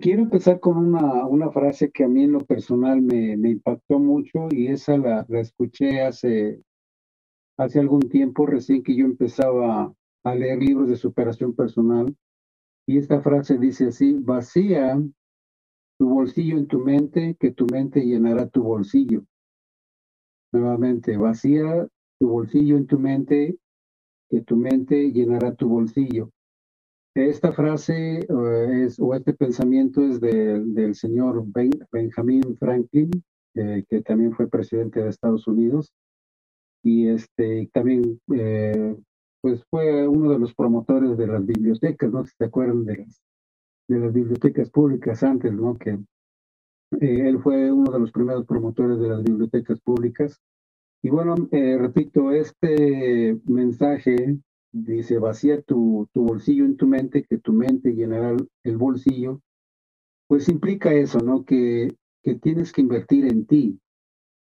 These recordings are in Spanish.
Quiero empezar con una, frase que a mí en lo personal me, me impactó mucho y esa la, la escuché hace, hace algún tiempo, recién que yo empezaba a leer libros de superación personal. Y esta frase dice así, vacía tu bolsillo en tu mente, que tu mente llenará tu bolsillo. Nuevamente, vacía tu bolsillo en tu mente, que tu mente llenará tu bolsillo. Esta frase eh, es, o este pensamiento es del señor ben, Benjamin Franklin, eh, que también fue presidente de Estados Unidos, y este también eh, pues fue uno de los promotores de las bibliotecas, no si se acuerdan de las, de las bibliotecas públicas antes, ¿no? Que él fue uno de los primeros promotores de las bibliotecas públicas. Y bueno, repito, este mensaje dice, vacía tu, tu bolsillo en tu mente, que tu mente llenará el bolsillo, pues implica eso, ¿no? Que, que tienes que invertir en ti,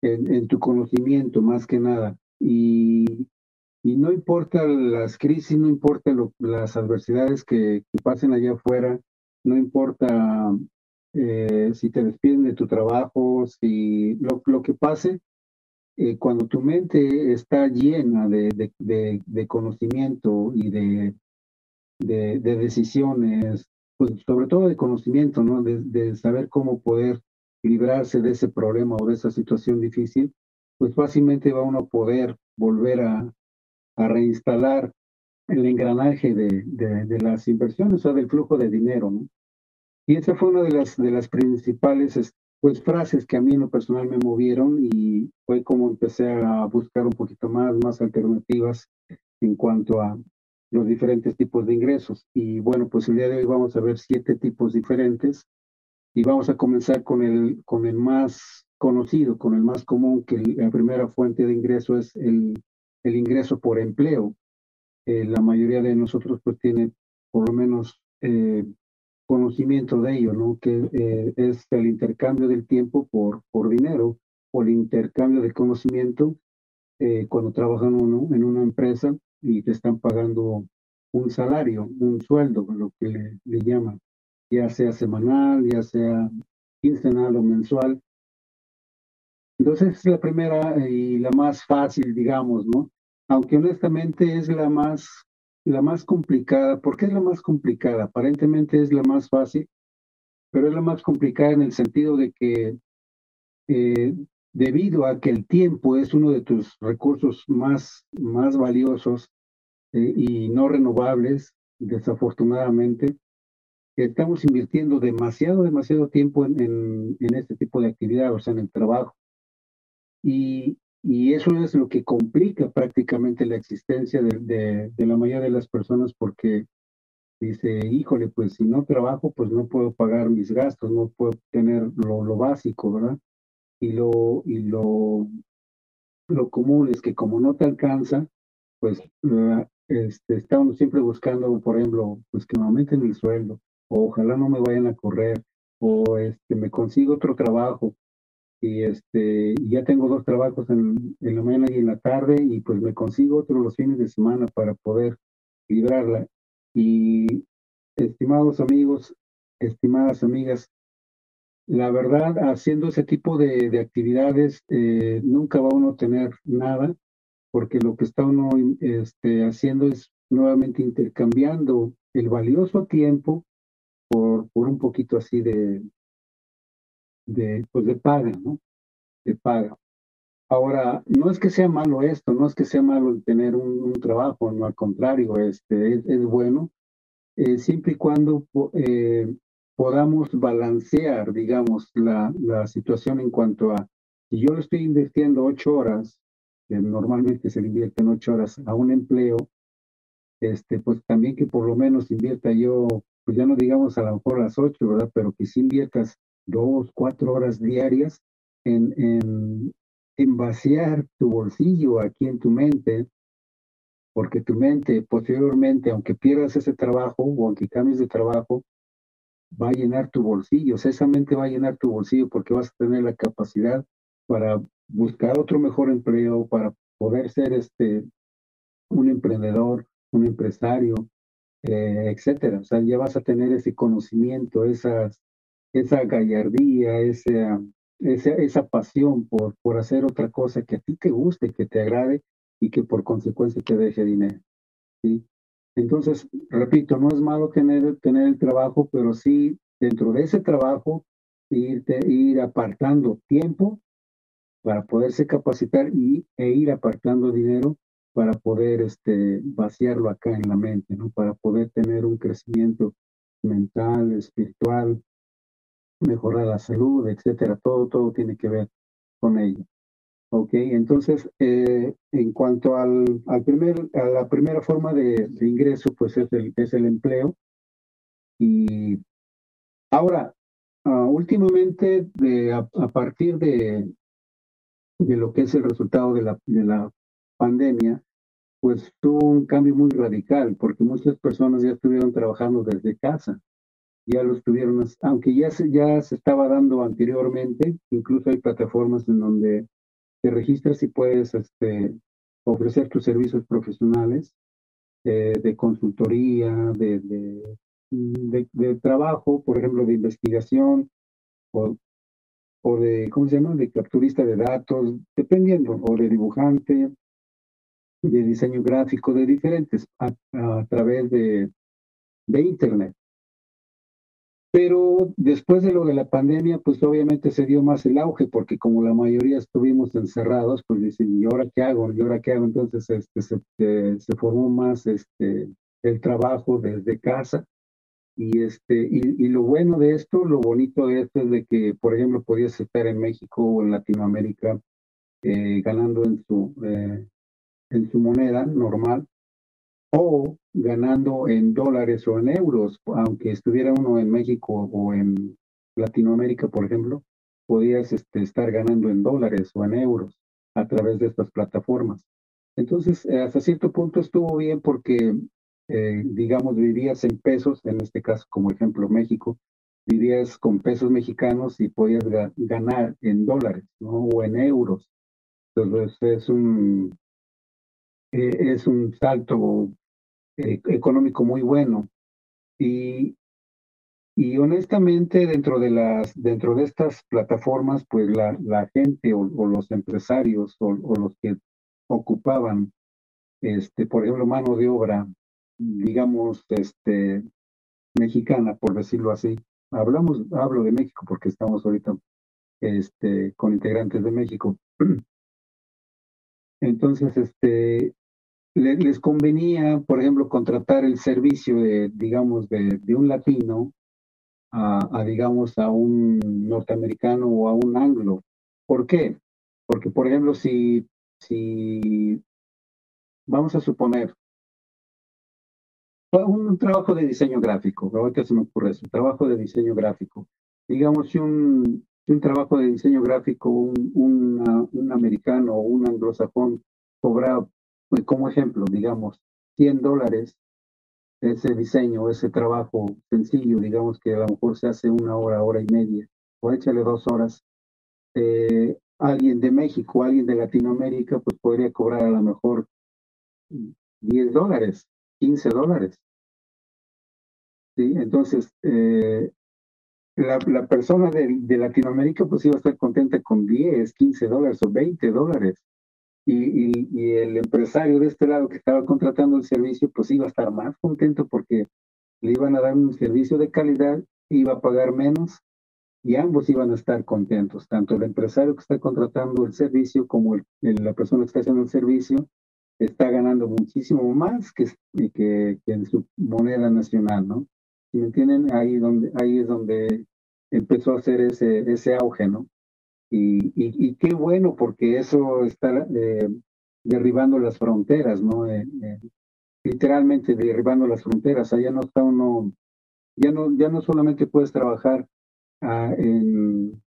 en, en tu conocimiento más que nada. Y, y, no importa las crisis, no importa lo, las adversidades que, pasen allá afuera, no importa eh, si te despiden de tu trabajo, si lo, lo que pase, eh, cuando tu mente está llena de, de, de, de conocimiento y de, decisiones, pues sobre todo de conocimiento, ¿no? De, saber cómo poder librarse de ese problema o de esa situación difícil, pues fácilmente va uno a poder volver a, a reinstalar el engranaje de, de, las inversiones o del flujo de dinero, ¿no? Y esa fue una de las, de las principales pues frases que a mí en lo personal me movieron y fue como empecé a buscar un poquito más, más alternativas en cuanto a los diferentes tipos de ingresos. Y bueno, pues el día de hoy vamos a ver siete tipos diferentes y vamos a comenzar con el, con el más conocido, con el más común, que la primera fuente de ingreso es el, el ingreso por empleo. Eh, la mayoría de nosotros pues tiene por lo menos eh, conocimiento de ello, ¿no? Que eh, es el intercambio del tiempo por, por dinero o el intercambio de conocimiento eh, cuando trabajan uno en una empresa y te están pagando un salario, un sueldo, lo que le, le llaman, ya sea semanal, ya sea quincenal o mensual. Entonces es la primera y la más fácil, digamos, ¿no? Aunque honestamente es la más la más complicada. ¿Por qué es la más complicada? Aparentemente es la más fácil, pero es la más complicada en el sentido de que eh, debido a que el tiempo es uno de tus recursos más, más valiosos eh, y no renovables, desafortunadamente, estamos invirtiendo demasiado, demasiado tiempo en, en, en este tipo de actividad, o sea, en el trabajo. Y, y eso es lo que complica prácticamente la existencia de, la mayoría de las personas porque dice, híjole, pues si no trabajo, pues no puedo pagar mis gastos, no puedo tener lo, lo básico, ¿verdad? Y lo, y lo, lo común es que como no te alcanza, pues este, estamos siempre buscando, por ejemplo, pues que me aumenten el sueldo, o ojalá no me vayan a correr, o este, me consigo otro trabajo, y este ya tengo dos trabajos en, en, la mañana y en la tarde y pues me consigo otro los fines de semana para poder librarla. Y estimados amigos estimadas amigas la verdad haciendo ese tipo de, de actividades eh, nunca va uno a tener nada porque lo que está uno este, haciendo es nuevamente intercambiando el valioso tiempo por, por un poquito así de, de, pues de paga, ¿no? De paga. Ahora, no es que sea malo esto, no es que sea malo tener un, un trabajo, no al contrario, este, es, es bueno, eh, siempre y cuando eh, podamos balancear, digamos, la, la situación en cuanto a, si yo le estoy invirtiendo ocho horas, que normalmente se invierten ocho horas a un empleo, este, pues también que por lo menos invierta yo, pues ya no digamos a lo mejor las ocho, ¿verdad? Pero que si inviertas dos, cuatro horas diarias en, en, vaciar tu bolsillo aquí en tu mente, porque tu mente posteriormente, aunque pierdas ese trabajo o aunque cambies de trabajo, va a llenar tu bolsillo, esa mente va a llenar tu bolsillo porque vas a tener la capacidad para buscar otro mejor empleo, para poder ser este un emprendedor, un empresario, eh, etcétera. O sea, ya vas a tener ese conocimiento, esas esa gallardía, esa, esa, esa pasión por, por hacer otra cosa que a ti te guste, que te agrade y que por consecuencia te deje dinero. ¿sí? Entonces, repito, no es malo tener, tener el trabajo, pero sí dentro de ese trabajo irte, ir apartando tiempo para poderse capacitar y, e ir apartando dinero para poder este, vaciarlo acá en la mente, ¿no? Para poder tener un crecimiento mental, espiritual, mejorar la salud, etcétera. Todo, todo tiene que ver con ello. Ok, entonces, eh, en cuanto al, al, primer, a la primera forma de, de, ingreso, pues es el, es el empleo. Y ahora, uh, últimamente, a, a, partir de, de lo que es el resultado de la, de la pandemia, pues tuvo un cambio muy radical, porque muchas personas ya estuvieron trabajando desde casa, ya lo estuvieron, aunque ya se, ya se estaba dando anteriormente, incluso hay plataformas en donde te registras y puedes este, ofrecer tus servicios profesionales eh, de consultoría, de, de, trabajo, por ejemplo, de investigación o, o de, ¿cómo se llama?, de capturista de datos, dependiendo, o de dibujante, de diseño gráfico, de diferentes, a, a través de, de Internet. Pero después de lo de la pandemia, pues obviamente se dio más el auge, porque como la mayoría estuvimos encerrados, pues dicen, ¿y ahora qué hago? ¿Y ahora qué hago? Entonces este, se, se formó más este, el trabajo desde casa y, este, y, y, lo bueno de esto, lo bonito de esto es de que, por ejemplo, podías estar en México o en Latinoamérica eh, ganando en su, eh, en su moneda normal o ganando en dólares o en euros, aunque estuviera uno en México o en Latinoamérica, por ejemplo, podías este, estar ganando en dólares o en euros a través de estas plataformas. Entonces, hasta cierto punto estuvo bien porque eh, digamos, vivías en pesos, en este caso como ejemplo México, vivías con pesos mexicanos y podías ga ganar en dólares, ¿no? O en euros. Entonces es un, eh, es un salto eh, económico muy bueno. Y, y honestamente dentro de, las, dentro de estas plataformas, pues la, la gente o, o los empresarios o, o los que ocupaban, este, por ejemplo, mano de obra digamos, este, mexicana, por decirlo así. Hablamos, hablo de México porque estamos ahorita este, con integrantes de México. Entonces, este, les, convenía, por ejemplo, contratar el servicio de, digamos, de, un latino a, digamos, a un norteamericano o a un anglo. ¿Por qué? Porque, por ejemplo, si, si vamos a suponer, un trabajo de diseño gráfico, ahorita se me ocurre eso, trabajo de diseño gráfico. Digamos, si un, un trabajo de diseño gráfico, un, un, un americano o un anglosajón cobra, pues, como ejemplo, digamos, 100 dólares ese diseño, ese trabajo sencillo, digamos que a lo mejor se hace una hora, hora y media, o échale dos horas. Eh, alguien de México, alguien de Latinoamérica, pues podría cobrar a lo mejor 10 dólares 15 dólares. ¿Sí? Entonces, eh, la, la, persona de, de, Latinoamérica pues iba a estar contenta con 10, 15 dólares o 20 dólares. Y, y, y, el empresario de este lado que estaba contratando el servicio pues iba a estar más contento porque le iban a dar un servicio de calidad, iba a pagar menos y ambos iban a estar contentos, tanto el empresario que está contratando el servicio como el, el, la persona que está haciendo el servicio está ganando muchísimo más que, que, que, en su moneda nacional, ¿no? Me entienden, ahí, donde, ahí es donde empezó a hacer ese, ese auge, ¿no? Y, y, y qué bueno, porque eso está eh, derribando las fronteras, ¿no? Eh, eh, literalmente derribando las fronteras. Allá no está uno, ya no, ya no solamente puedes trabajar ah, en,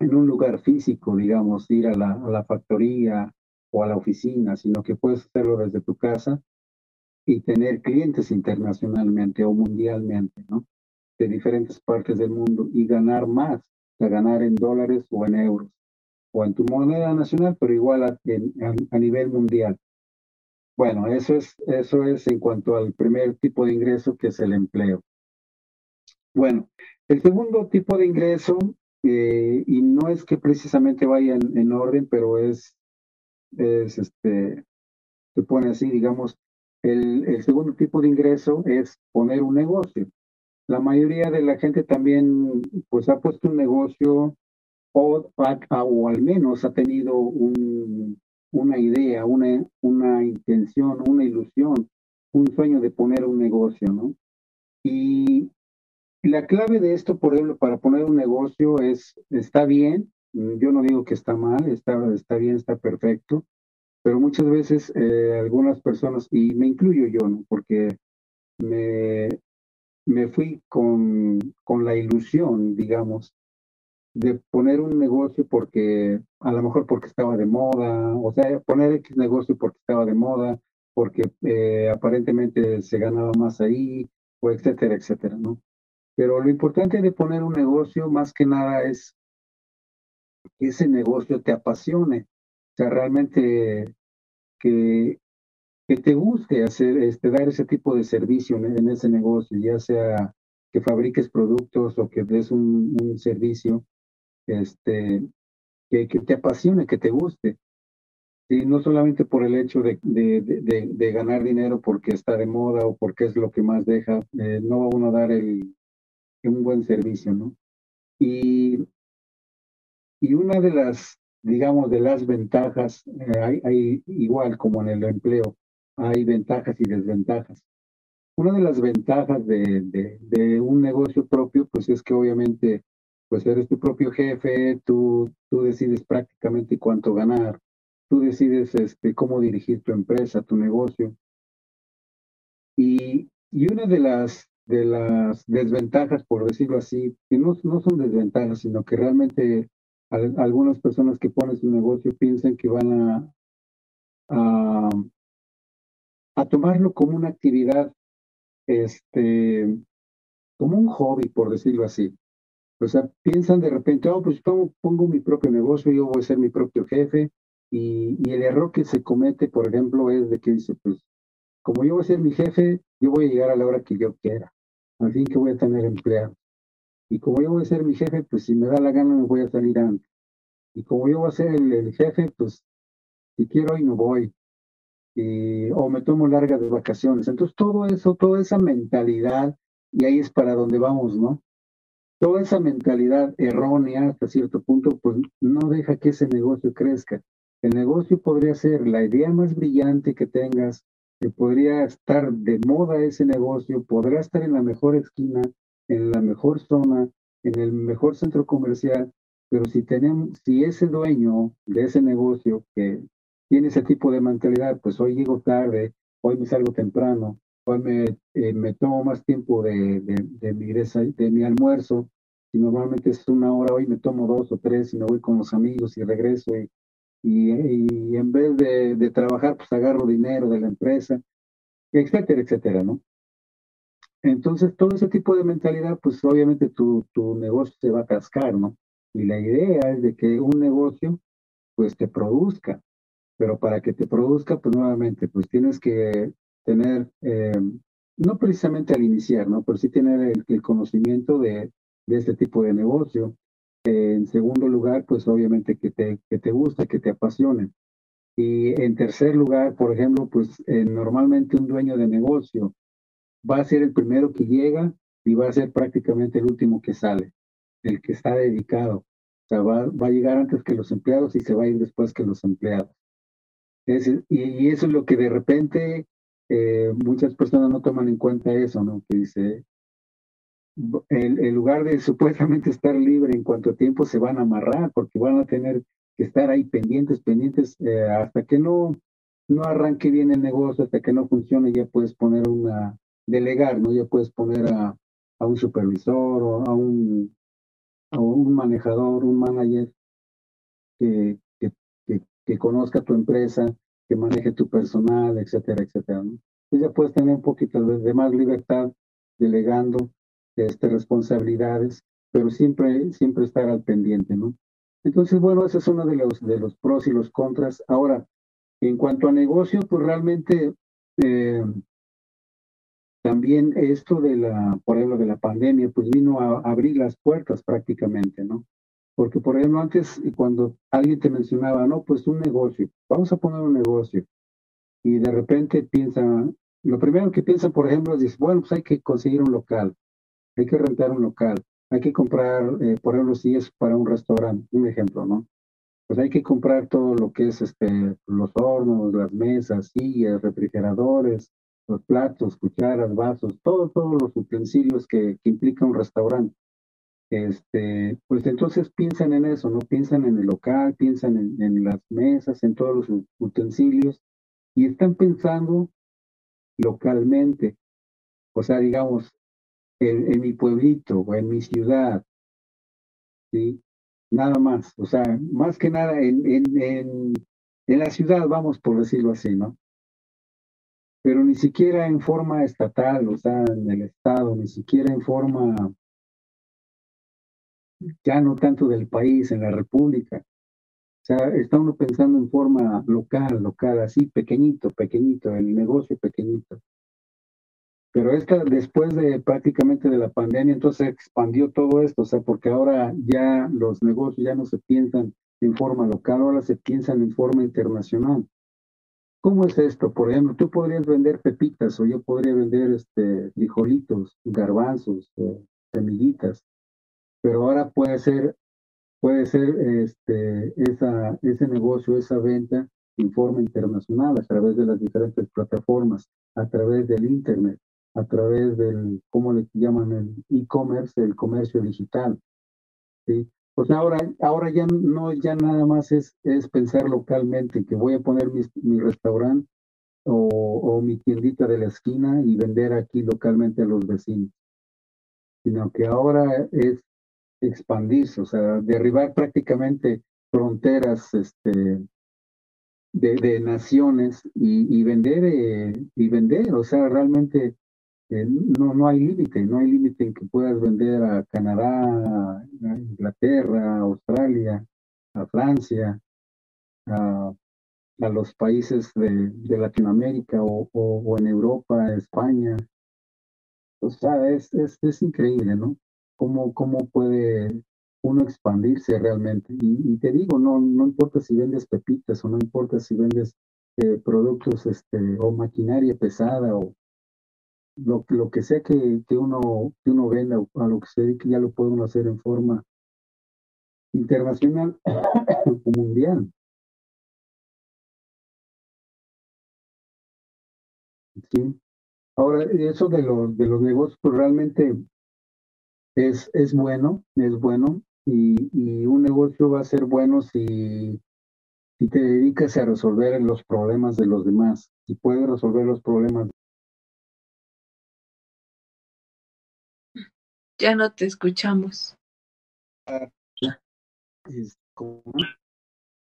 en un lugar físico, digamos, ir a la, a la factoría, o a la oficina, sino que puedes hacerlo desde tu casa y tener clientes internacionalmente o mundialmente, ¿no? De diferentes partes del mundo y ganar más, sea, ganar en dólares o en euros o en tu moneda nacional, pero igual a, a, a nivel mundial. Bueno, eso es, eso es en cuanto al primer tipo de ingreso que es el empleo. Bueno, El segundo tipo de ingreso, eh, y no es que precisamente vaya en, orden, pero es, es este, se pone así, digamos, el, el, segundo tipo de ingreso es poner un negocio. La mayoría de la gente también pues ha puesto un negocio o, o al menos ha tenido un, una idea, una, una intención, una ilusión, un sueño de poner un negocio, ¿no? Y la clave de esto, por ejemplo, para poner un negocio es, está bien, yo no digo que está mal, está, está bien, está perfecto, pero muchas veces eh, algunas personas, y me incluyo yo, ¿no? Porque me, me fui con, con la ilusión, digamos, de poner un negocio porque, a lo mejor porque estaba de moda, o sea, poner X negocio porque estaba de moda, porque eh, aparentemente se ganaba más ahí, o etcétera, etcétera, ¿no? Pero lo importante de poner un negocio más que nada es que ese negocio te apasione, o sea, realmente que, que te guste hacer, este, dar ese tipo de servicio en, ese negocio, ya sea que fabriques productos o que des un, un servicio, este, que, que, te apasione, que te guste. Y no solamente por el hecho de, de, de, ganar dinero porque está de moda o porque es lo que más deja, eh, no va uno a dar el, un buen servicio, ¿no? Y, y una de las, digamos, de las ventajas, eh, hay, hay, igual como en el empleo, hay ventajas y desventajas. Una de las ventajas de, de, un negocio propio, pues es que obviamente pues eres tu propio jefe, tú, tú decides prácticamente cuánto ganar, tú decides este, cómo dirigir tu empresa, tu negocio. Y, y una de las, de las desventajas, por decirlo así, que no, no son desventajas, sino que realmente algunas personas que ponen su negocio piensan que van a, a tomarlo como una actividad, este, como un hobby, por decirlo así. O sea, piensan de repente, oh, pues pongo, mi propio negocio, yo voy a ser mi propio jefe. Y, y, el error que se comete, por ejemplo, es de que dice, pues, como yo voy a ser mi jefe, yo voy a llegar a la hora que yo quiera. Al fin que voy a tener empleados. Y como yo voy a ser mi jefe, pues si me da la gana me voy a salir antes. Y como yo voy a ser el, jefe, pues si quiero hoy no voy. Y, o me tomo largas vacaciones. Entonces todo eso, toda esa mentalidad, y ahí es para donde vamos, ¿no? toda esa mentalidad errónea hasta cierto punto, pues no deja que ese negocio crezca. El negocio podría ser la idea más brillante que tengas, que podría estar de moda ese negocio, podría estar en la mejor esquina, en la mejor zona, en el mejor centro comercial, pero si tenemos, si ese dueño de ese negocio que tiene ese tipo de mentalidad, pues hoy llego tarde, hoy me salgo temprano, hoy me, eh, me tomo más tiempo de, de, mi, de mi almuerzo, si normalmente es una hora, hoy me tomo dos o tres y me voy con los amigos y regreso y, y, en vez de, de, trabajar, pues agarro dinero de la empresa, etcétera, etcétera, ¿no? Entonces, todo ese tipo de mentalidad, pues obviamente tu, tu negocio se va a cascar, ¿no? Y la idea es de que un negocio, pues te produzca, pero para que te produzca, pues nuevamente, pues tienes que tener, eh, no precisamente al iniciar, ¿no? Pero sí tener el, conocimiento de, de, este tipo de negocio. En segundo lugar, pues obviamente que te, que te guste, que te apasione. Y en tercer lugar, por ejemplo, pues eh, normalmente un dueño de negocio va a ser el primero que llega y va a ser prácticamente el último que sale, el que está dedicado. O sea, va, va a llegar antes que los empleados y se va a ir después que los empleados. Y, eso es lo que de repente eh, muchas personas no toman en cuenta eso, ¿no? Que dice, en, lugar de supuestamente estar libre en cuanto tiempo se van a amarrar porque van a tener que estar ahí pendientes, pendientes, eh, hasta que no, no arranque bien el negocio, hasta que no funcione, ya puedes poner una, delegar, ¿no? Ya puedes poner a, a un supervisor o a un, a un manejador, un manager que, que, conozca tu empresa, que maneje tu personal, etcétera, etcétera. ¿no? Entonces ya puedes tener un poquito de, más libertad delegando este, responsabilidades, pero siempre, siempre estar al pendiente, ¿no? Entonces, bueno, ese es uno de los, de los pros y los contras. Ahora, en cuanto a negocio, pues realmente eh, también esto de la, por ejemplo, de la pandemia, pues vino a abrir las puertas prácticamente, ¿no? Porque, por ejemplo, antes cuando alguien te mencionaba, no, pues un negocio, vamos a poner un negocio, y de repente piensan, lo primero que piensan, por ejemplo, es, bueno, pues hay que conseguir un local, hay que rentar un local, hay que comprar, eh, por ejemplo, si es para un restaurante, un ejemplo, ¿no? Pues hay que comprar todo lo que es este, los hornos, las mesas, sillas, refrigeradores, los platos, cucharas, vasos, todos todos los utensilios que, que implica un restaurante. Este, pues entonces piensan en eso, ¿no? Piensan en el local, piensan en, las mesas, en todos los utensilios y están pensando localmente. O sea, digamos, en, mi pueblito o en mi ciudad, ¿sí? Nada más, o sea, más que nada en, en, en la ciudad, vamos por decirlo así, ¿no? Pero ni siquiera en forma estatal, o sea, en el Estado, ni siquiera en forma, ya no tanto del país, en la República. O sea, está uno pensando en forma local, local, así, pequeñito, pequeñito, el negocio pequeñito. Pero esta, después de prácticamente de la pandemia, entonces expandió todo esto, o sea, porque ahora ya los negocios ya no se piensan en forma local, ahora se piensan en forma internacional. ¿Cómo es esto? Por ejemplo, tú podrías vender pepitas o yo podría vender este, frijolitos, garbanzos, semillitas, pero ahora puede ser, puede ser este, esa, ese negocio, esa venta en forma internacional a través de las diferentes plataformas, a través del Internet a través del, ¿cómo le llaman? El e-commerce, el comercio digital. ¿sí? Pues ahora, ahora ya no ya nada más es, es pensar localmente que voy a poner mi, mi restaurante o, o, mi tiendita de la esquina y vender aquí localmente a los vecinos, sino que ahora es expandirse, o sea, derribar prácticamente fronteras este, de, naciones y, vender eh, y vender, o sea, realmente no, no hay límite, no hay límite en que puedas vender a Canadá, a Inglaterra, a Australia, a Francia, a, los países de, Latinoamérica o, en Europa, España. O sea, es, es, es increíble, ¿no? Cómo, cómo puede uno expandirse realmente. Y, te digo, no, no importa si vendes pepitas o no importa si vendes eh, productos este, o maquinaria pesada o, lo, lo que sea que, que, uno, que uno venda a lo que se dedique, ya lo puede hacer en forma internacional o mundial. ¿Sí? Ahora, eso de los, de los negocios, pues realmente es, es bueno, es bueno, y, y un negocio va a ser bueno si, si te dedicas a resolver los problemas de los demás, si puedes resolver los problemas Ya no te escuchamos. Es como,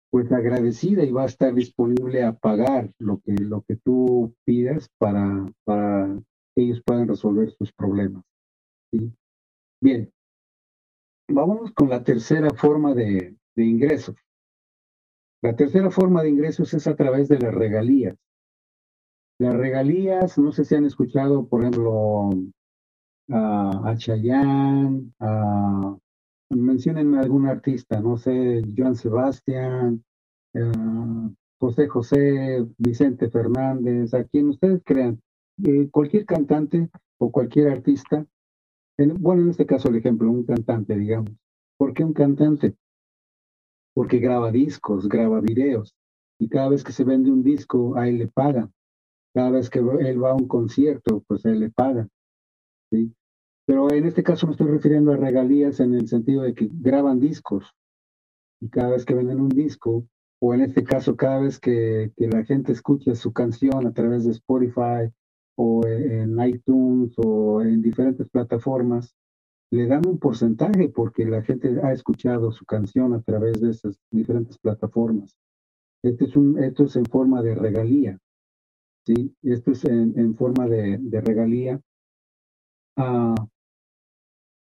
pues agradecida y va a estar disponible a pagar lo que, lo que tú pidas para, para que ellos puedan resolver sus problemas. ¿sí? Bien, vámonos con la tercera forma de, ingresos. La tercera forma de ingresos es a través de las regalías. Las regalías, no sé si han escuchado, por ejemplo, a, a Chayanne, a, algún artista, no sé, Joan Sebastián, uh, José José, Vicente Fernández, a quien ustedes crean, eh, cualquier cantante o cualquier artista, en, bueno, en este caso el ejemplo, un cantante, digamos. ¿Por qué un cantante? Porque graba discos, graba videos, y cada vez que se vende un disco, a él le pagan. Cada vez que él va a un concierto, pues a él le pagan. ¿sí? Pero en este caso me estoy refiriendo a regalías en el sentido de que graban discos y cada vez que venden un disco, o en este caso cada vez que, que la gente escucha su canción a través de Spotify o en iTunes o en diferentes plataformas, le dan un porcentaje porque la gente ha escuchado su canción a través de esas diferentes plataformas. Esto es, un, esto es en forma de regalía. ¿sí? Esto es en, en forma de, de regalía Uh,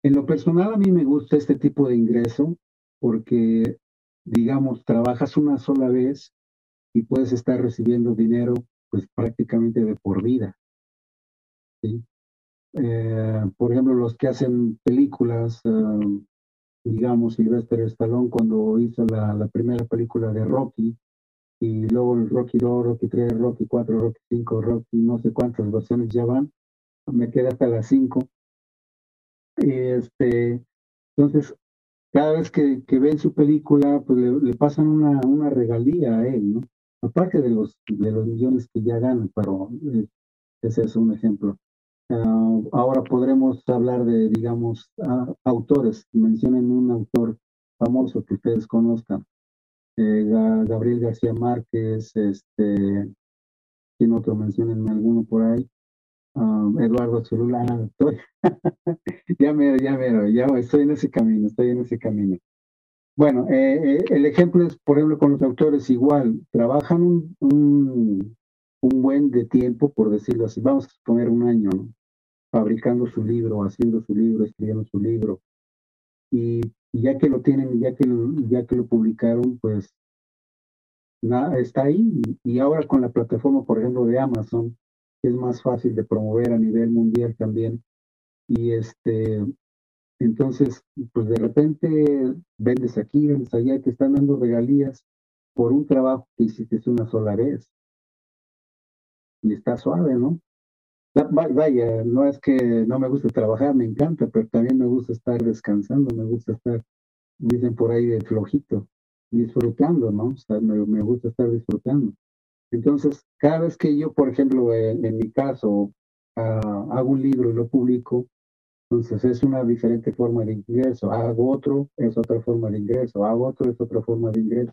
en lo personal a mí me gusta este tipo de ingreso porque, digamos, trabajas una sola vez y puedes estar recibiendo dinero pues prácticamente de por vida. ¿Sí? eh, por ejemplo, los que hacen películas, eh, digamos, Sylvester Stallone cuando hizo la, primera película de Rocky, y luego Rocky 2, Rocky 3, Rocky 4, Rocky 5, Rocky, no sé cuántas versiones ya van, me queda hasta las 5. Y este, entonces, cada vez que, que ven su película, pues le, pasan una, una, regalía a él, ¿no? Aparte de los, de los millones que ya ganan, pero eh, ese es un ejemplo. Ah, ahora podremos hablar de, digamos, autores. Mencionen un autor famoso que ustedes conozcan. Eh, Gabriel García Márquez, este, ¿quién otro? Mencionen alguno por ahí. Ah, Eduardo Zulula, estoy, ya me, ya me, ya estoy en ese camino, estoy en ese camino. Bueno, eh, eh, el ejemplo es, por ejemplo, con los autores igual, trabajan un, buen de tiempo, por decirlo así, vamos a poner un año, ¿no? Fabricando su libro, haciendo su libro, escribiendo su libro. Y, ya que lo tienen, ya que lo, ya que lo publicaron, pues está ahí. Y ahora con la plataforma, por ejemplo, de Amazon, es más fácil de promover a nivel mundial también. Y este, entonces, pues de repente vendes aquí, vendes allá, te están dando regalías por un trabajo que hiciste una sola vez. Y está suave, ¿no? Vaya, no es que no me guste trabajar, me encanta, pero también me gusta estar descansando, me gusta estar, dicen por ahí, de flojito, disfrutando, ¿no? O sea, me, me gusta estar disfrutando. Entonces, cada vez que yo, por ejemplo, en, mi caso, ah, hago un libro y lo publico, entonces es una diferente forma de ingreso. Hago otro, es otra forma de ingreso. Hago otro, es otra forma de ingreso.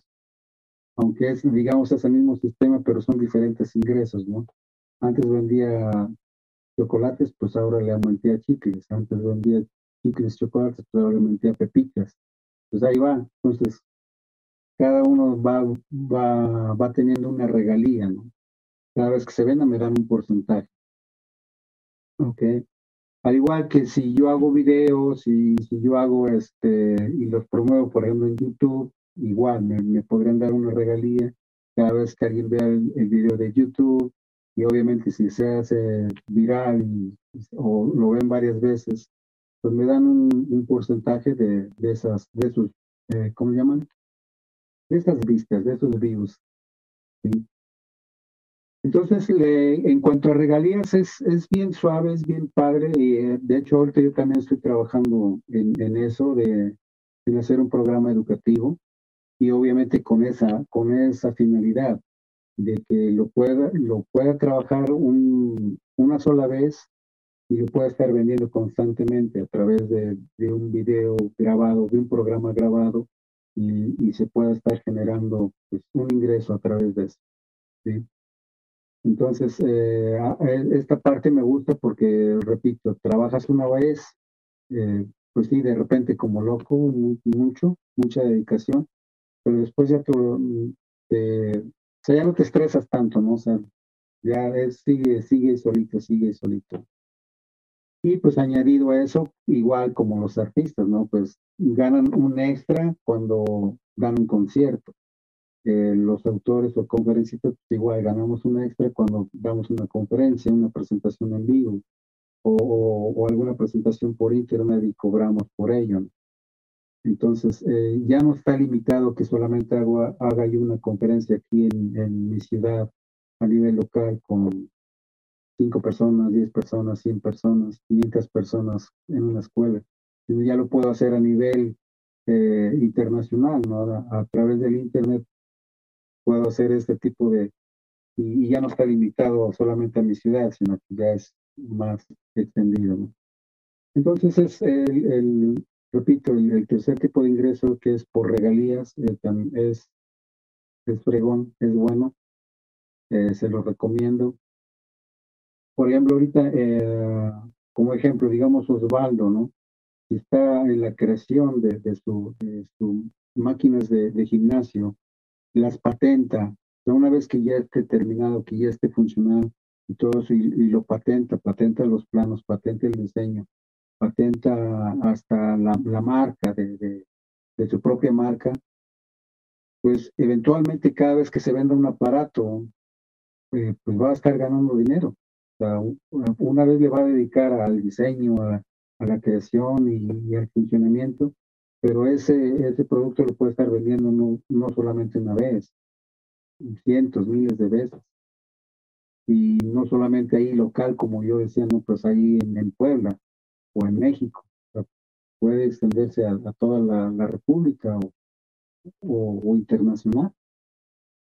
Aunque es, digamos, es el mismo sistema, pero son diferentes ingresos, ¿no? Antes vendía chocolates, pues ahora le aumenté a chicles. Antes vendía chicles, chocolates, pues ahora le pepitas. Pues ahí va. Entonces, cada uno va, va, va teniendo una regalía, ¿no? Cada vez que se venda me dan un porcentaje. Ok. Al igual que si yo hago videos y si yo hago este y los promuevo, por ejemplo, en YouTube, igual me, podrían dar una regalía cada vez que alguien vea el, video de YouTube y obviamente si se hace viral o lo ven varias veces, pues me dan un, porcentaje de, de, esas, de esos, eh, ¿cómo llaman? de estas vistas, de esos views. Entonces, en cuanto a regalías, es, es bien suave, es bien padre. Y eh, de hecho, ahorita yo también estoy trabajando en, en eso, de, en hacer un programa educativo. Y obviamente con esa, con esa finalidad de que lo pueda, lo pueda trabajar un, una sola vez y lo pueda estar vendiendo constantemente a través de, un video grabado, de un programa grabado y, se pueda estar generando pues, un ingreso a través de eso. Entonces, eh, esta parte me gusta porque, repito, trabajas una vez, eh, pues sí, de repente como loco, mucho, mucha dedicación, pero después ya te, o sea, ya no te estresas tanto, ¿no? O sea, ya es, sigue, sigue solito, sigue solito. Y pues añadido a eso, igual como los artistas, ¿no? Pues ganan un extra cuando dan un concierto. Eh, los autores o conferencistas, pues igual ganamos un extra cuando damos una conferencia, una presentación en vivo o, o, alguna presentación por internet y cobramos por ello. Entonces, eh, ya no está limitado que solamente haga, yo una conferencia aquí en, en mi ciudad a nivel local con cinco personas, diez personas, cien personas, 500 personas en una escuela. Ya lo puedo hacer a nivel eh, internacional, ¿no? A, través del Internet puedo hacer este tipo de... Y, ya no está limitado solamente a mi ciudad, sino que ya es más extendido, ¿no? Entonces es el, repito, el, tercer tipo de ingreso que es por regalías, eh, es, es fregón, es bueno, eh, se lo recomiendo por ejemplo, ahorita, eh, como ejemplo, digamos Osvaldo, ¿no? Está en la creación de, de, su, máquinas de, gimnasio, las patenta, una vez que ya esté terminado, que ya esté funcionando y todo eso, y, lo patenta, patenta los planos, patenta el diseño, patenta hasta la, la marca de, de su propia marca, pues eventualmente cada vez que se venda un aparato, eh, pues va a estar ganando dinero. Una vez le va a dedicar al diseño, a, la creación y, al funcionamiento, pero ese, ese producto lo puede estar vendiendo no, no solamente una vez, cientos, miles de veces. Y no solamente ahí local, como yo decía, no, pues ahí en, Puebla o en México. puede extenderse a, toda la, República o, o, internacional.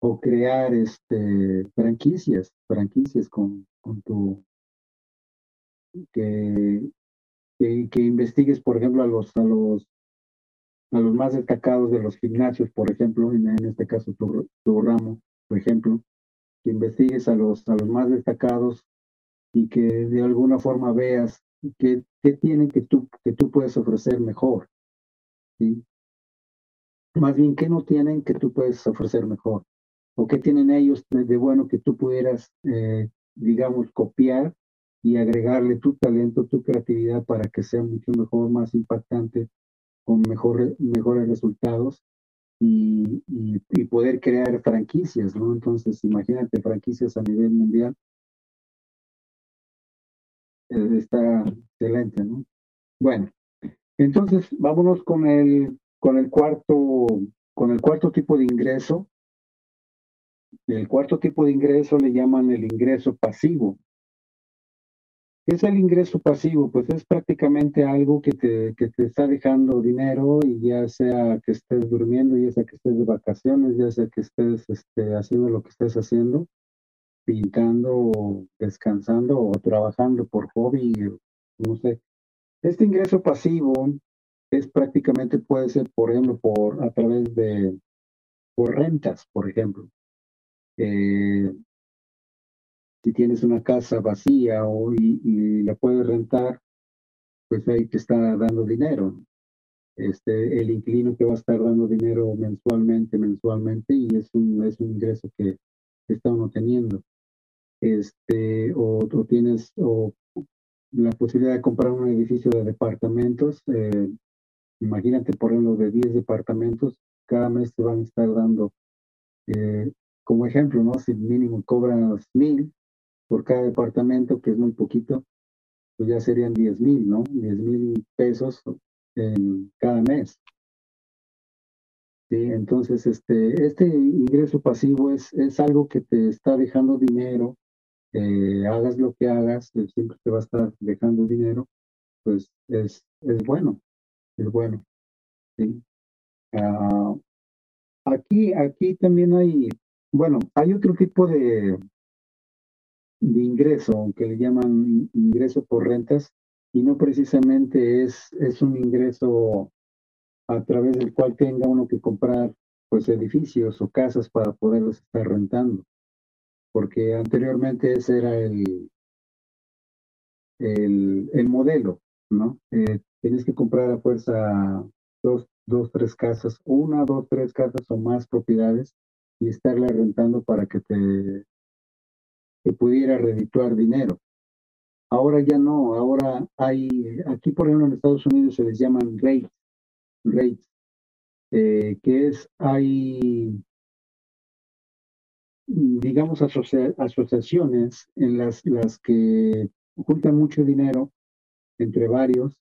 O crear este, franquicias, franquicias con, con tu... Que, que, investigues, por ejemplo, a los, a los a los más destacados de los gimnasios, por ejemplo, en, en este caso tu, tu, ramo, por ejemplo, que investigues a los, a los más destacados y que de alguna forma veas qué, qué tienen que tú, que tú puedes ofrecer mejor. ¿sí? Más bien, qué no tienen que tú puedes ofrecer mejor. O qué tienen ellos de, bueno que tú pudieras, eh, digamos, copiar y agregarle tu talento, tu creatividad para que sea mucho mejor, más impactante, con mejor, mejores resultados y, y, poder crear franquicias, ¿no? Entonces, imagínate franquicias a nivel mundial. Eh, está excelente, ¿no? Bueno, entonces vámonos con el, con el cuarto, con el cuarto tipo de ingreso. El cuarto tipo de ingreso le llaman el ingreso pasivo. ¿Qué es el ingreso pasivo? Pues es prácticamente algo que te, que te está dejando dinero y ya sea que estés durmiendo, ya sea que estés de vacaciones, ya sea que estés este, haciendo lo que estés haciendo, pintando, descansando o trabajando por hobby, no sé. Este ingreso pasivo es prácticamente puede ser, por ejemplo, por a través de por rentas, por ejemplo. Eh, si tienes una casa vacía o, y, la puedes rentar, pues ahí te está dando dinero. Este, el inquilino te va a estar dando dinero mensualmente, mensualmente, y es un, es un ingreso que, está uno teniendo. Este, o, tienes o la posibilidad de comprar un edificio de departamentos. Eh, imagínate, por ejemplo, de 10 departamentos, cada mes te van a estar dando, eh, como ejemplo, ¿no? Si mínimo cobras mil, por cada departamento, que es muy poquito, pues ya serían 10 mil, ¿no? 10 mil pesos en cada mes. Sí, entonces, este, este ingreso pasivo es, es algo que te está dejando dinero, eh, hagas lo que hagas, siempre te va a estar dejando dinero, pues es, es bueno, es bueno. ¿sí? Ah, aquí, aquí también hay, bueno, hay otro tipo de, de ingreso, aunque le llaman ingreso por rentas, y no precisamente es, es un ingreso a través del cual tenga uno que comprar pues edificios o casas para poderlos estar rentando, porque anteriormente ese era el, el, el modelo, ¿no? Eh, tienes que comprar a fuerza dos, dos, tres casas, una, dos, tres casas o más propiedades y estarla rentando para que te pudiera redituar dinero. Ahora ya no, ahora hay, aquí por ejemplo en Estados Unidos se les llaman rates, rates, eh, que es, hay, digamos, asociaciones en las, las que juntan mucho dinero entre varios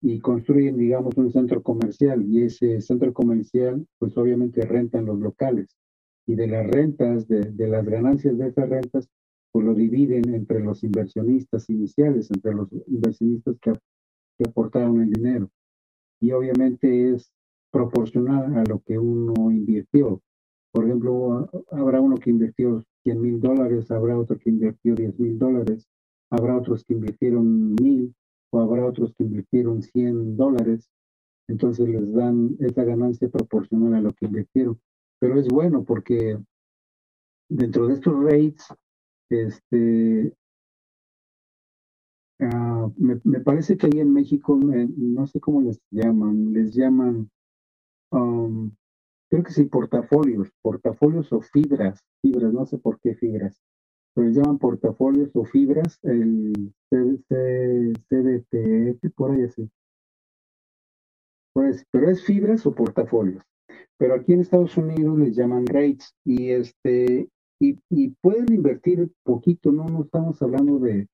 y construyen, digamos, un centro comercial y ese centro comercial, pues obviamente rentan los locales y de las rentas, de, de las ganancias de esas rentas, pues lo dividen entre los inversionistas iniciales, entre los inversionistas que, que aportaron el dinero. Y obviamente es proporcional a lo que uno invirtió. Por ejemplo, habrá uno que invirtió 100 mil dólares, habrá otro que invirtió 10 mil dólares, habrá otros que invirtieron mil o habrá otros que invirtieron 100 dólares. Entonces les dan esa ganancia proporcional a lo que invirtieron. Pero es bueno porque dentro de estos rates este, uh, me, me, parece que ahí en México, no sé cómo les llaman, les llaman, um, creo que sí, portafolios, portafolios o fibras, fibras, no sé por qué fibras, pero les llaman portafolios o fibras, el CDT, por ahí así. Pues, pero es fibras o portafolios. Pero aquí en Estados Unidos les llaman rates y este y, y, pueden invertir poquito, no, no estamos hablando de,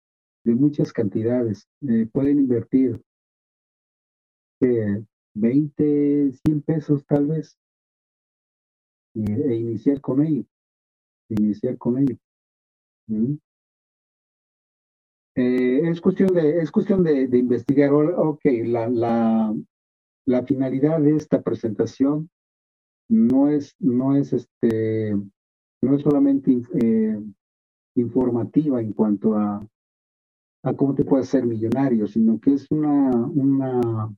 de muchas cantidades. Eh, pueden invertir eh, 20, 100 pesos tal vez e, e iniciar con ello. Iniciar con ello. Eh, es cuestión de, es cuestión de, de investigar. Ok, la, la, la finalidad de esta presentación no es, no es este, no es solamente eh, informativa en cuanto a, a cómo te puedes ser millonario, sino que es una, una,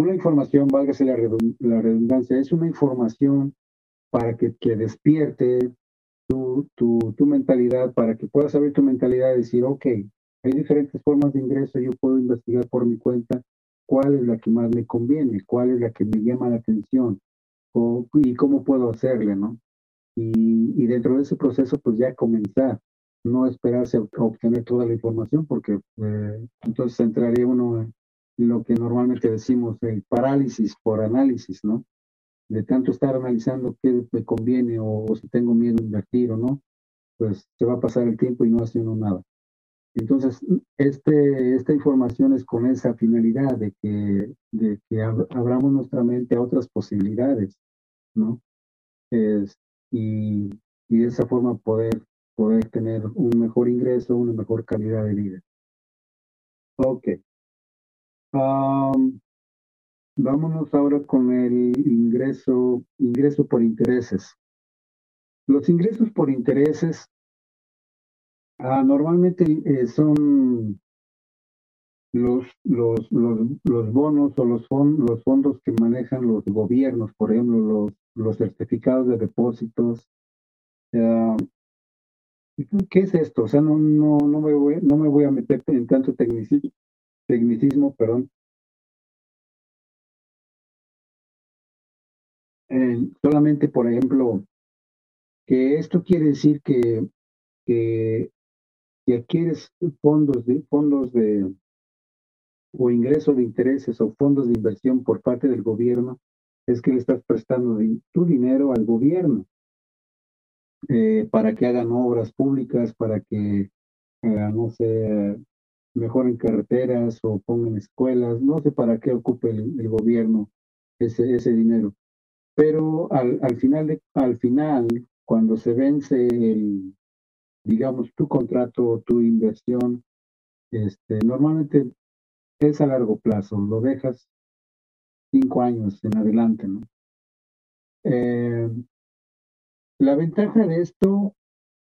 una información, válgase la, redundancia, es una información para que, que despierte tu, tu, tu, mentalidad, para que puedas abrir tu mentalidad y decir, ok, hay diferentes formas de ingreso, yo puedo investigar por mi cuenta cuál es la que más me conviene, cuál es la que me llama la atención o, y cómo puedo hacerle, ¿no? Y, y, dentro de ese proceso, pues ya comenzar, no esperarse a, obtener toda la información, porque eh, entonces entraría uno en lo que normalmente decimos, el parálisis por análisis, ¿no? De tanto estar analizando qué me conviene o, o si tengo miedo a invertir o no, pues se va a pasar el tiempo y no hace uno nada. Entonces, este, esta información es con esa finalidad de que, de que abramos nuestra mente a otras posibilidades, ¿no? Es, y, y, de esa forma poder, poder tener un mejor ingreso, una mejor calidad de vida. Ok. Um, vámonos ahora con el ingreso, ingreso por intereses. Los ingresos por intereses Ah, normalmente eh, son los, los, los, bonos o los, los fondos que manejan los gobiernos, por ejemplo, los, los certificados de depósitos. ¿Qué es esto? O sea, no, no, no, me, voy, no me voy a meter en tanto tecnicismo, tecnicismo perdón. Eh, solamente, por ejemplo, que esto quiere decir que, que si adquieres fondos de fondos de o ingreso de intereses o fondos de inversión por parte del gobierno, es que le estás prestando tu dinero al gobierno eh, para que hagan obras públicas, para que, eh, no sé, mejoren carreteras o pongan escuelas, no sé para qué ocupe el, gobierno ese, ese dinero. Pero al, al, final al final, cuando se vence el, digamos, tu contrato, tu inversión, este, normalmente es a largo plazo, lo dejas cinco años en adelante, ¿no? Eh, la ventaja de esto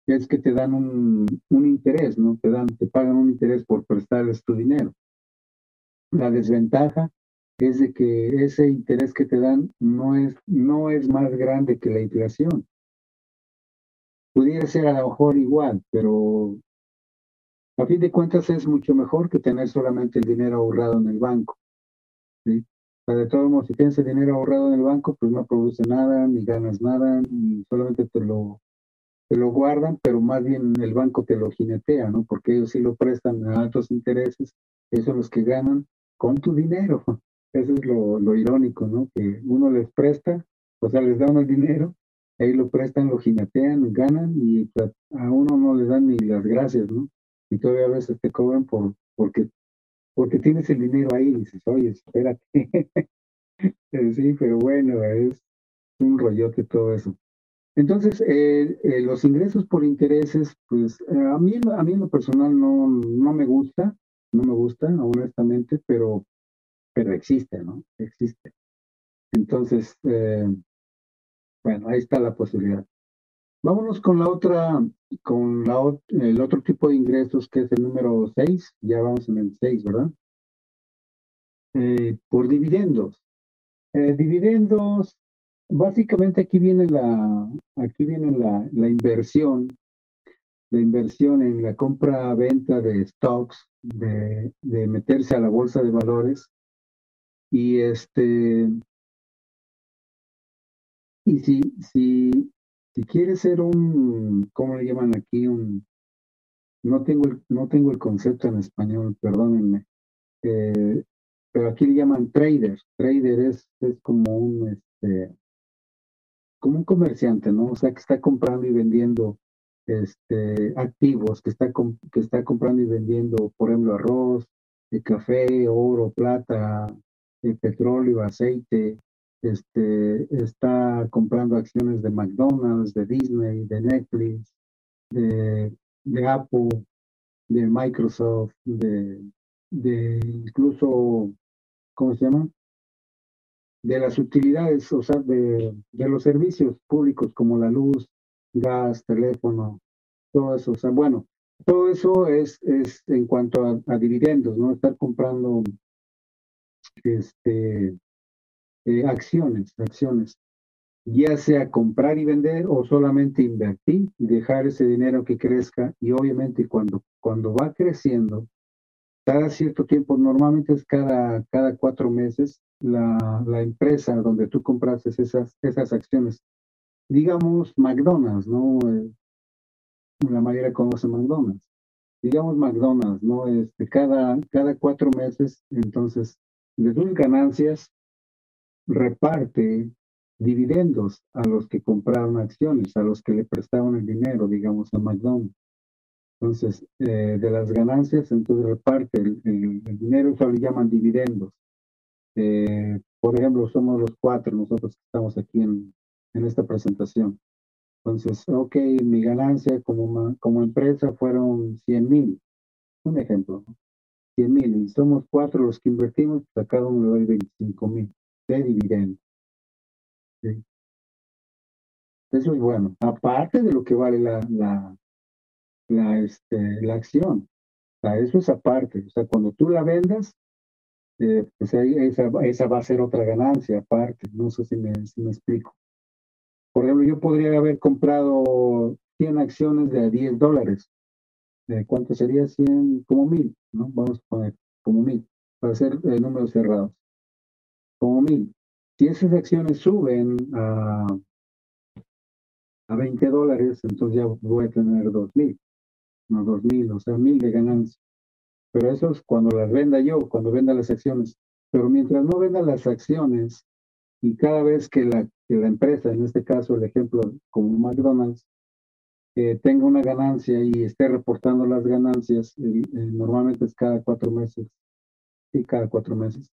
es que te dan un, un, interés, ¿no? Te dan, te pagan un interés por prestarles tu dinero. La desventaja es de que ese interés que te dan no es, no es más grande que la inflación pudiera ser a lo mejor igual, pero a fin de cuentas es mucho mejor que tener solamente el dinero ahorrado en el banco. ¿sí? de todos modos, si tienes el dinero ahorrado en el banco, pues no produce nada, ni ganas nada, ni solamente te lo, te lo guardan, pero más bien el banco te lo jinetea, ¿no? Porque ellos sí lo prestan a altos intereses, esos son los que ganan con tu dinero. Eso es lo, irónico, ¿no? Que uno les presta, o sea, les da uno el dinero ahí lo prestan, lo jinetean, ganan y pues, a uno no le dan ni las gracias, ¿no? Y todavía a veces te cobran por porque porque tienes el dinero ahí y dices, oye, espérate. Eh, sí, pero bueno, es un rollote todo eso. Entonces, eh, eh, los ingresos por intereses, pues a, mí, a mí en lo personal no, no me gusta, no me gusta, honestamente, pero, pero existe, ¿no? Existe. Entonces, eh, bueno, ahí está la posibilidad. Vámonos con la otra, con la, el otro tipo de ingresos que es el número 6, ya vamos en el 6, ¿verdad? Eh, por dividendos. Eh, dividendos, básicamente aquí viene la, aquí viene la, la inversión, la inversión en la compra-venta de stocks, de, de meterse a la bolsa de valores. Y este, y si, si, si quieres ser un, ¿cómo le llaman aquí? Un, no tengo el, no tengo el concepto en español, perdónenme. Eh, pero aquí le llaman trader. Trader es, es como un, este, como un comerciante, ¿no? O sea, que está comprando y vendiendo este, activos, que está, que está comprando y vendiendo, por ejemplo, arroz, eh, café, oro, plata, eh, petróleo, aceite, este, está comprando acciones de McDonald's, de Disney, de Netflix, de, de Apple, de Microsoft, de, de incluso, ¿cómo se llama? De las utilidades, o sea, de, de los servicios públicos como la luz, gas, teléfono, todo eso. O sea, bueno, todo eso es, es en cuanto a, dividendos, ¿no? Estar comprando este, eh, acciones, acciones, ya sea comprar y vender o solamente invertir y dejar ese dinero que crezca y obviamente cuando, cuando va creciendo, cada cierto tiempo, normalmente es cada, cada cuatro meses, la, empresa donde tú compras esas, esas acciones digamos McDonald's, ¿no? Eh, la mayoría conoce McDonald's. Digamos McDonald's, ¿no? Este, cada, cada cuatro meses, entonces, de sus ganancias, reparte dividendos a los que compraron acciones, a los que le prestaron el dinero, digamos, a McDonald's. Entonces, eh, de las ganancias, entonces reparte el, el, dinero, eso le llaman dividendos. Eh, por ejemplo, somos los cuatro, nosotros que estamos aquí en, en esta presentación. Entonces, ok, mi ganancia como, como empresa fueron 100 mil. Un ejemplo, 100 mil. Y somos cuatro los que invertimos, pues a cada uno le doy 25 mil de dividendo. Eso es bueno. Aparte de lo que vale la, la, la, este, la acción. O sea, eso es aparte. O sea, cuando tú la vendas, eh, pues esa, esa va a ser otra ganancia aparte. No sé si me, si me explico. Por ejemplo, yo podría haber comprado 100 acciones de 10 dólares. ¿De cuánto sería 100? Como mil, ¿no? Vamos a poner como mil, para hacer eh, números cerrados. Como mil. Si esas acciones suben a, a 20 dólares, entonces ya voy a tener 2 mil. No 2 mil, o sea, mil de ganancia. Pero eso es cuando las venda yo, cuando venda las acciones. Pero mientras no venda las acciones, y cada vez que la, empresa, en este caso el ejemplo como McDonald's, eh, tenga una ganancia y esté reportando las ganancias, eh, normalmente es cada cuatro meses, y cada cuatro meses.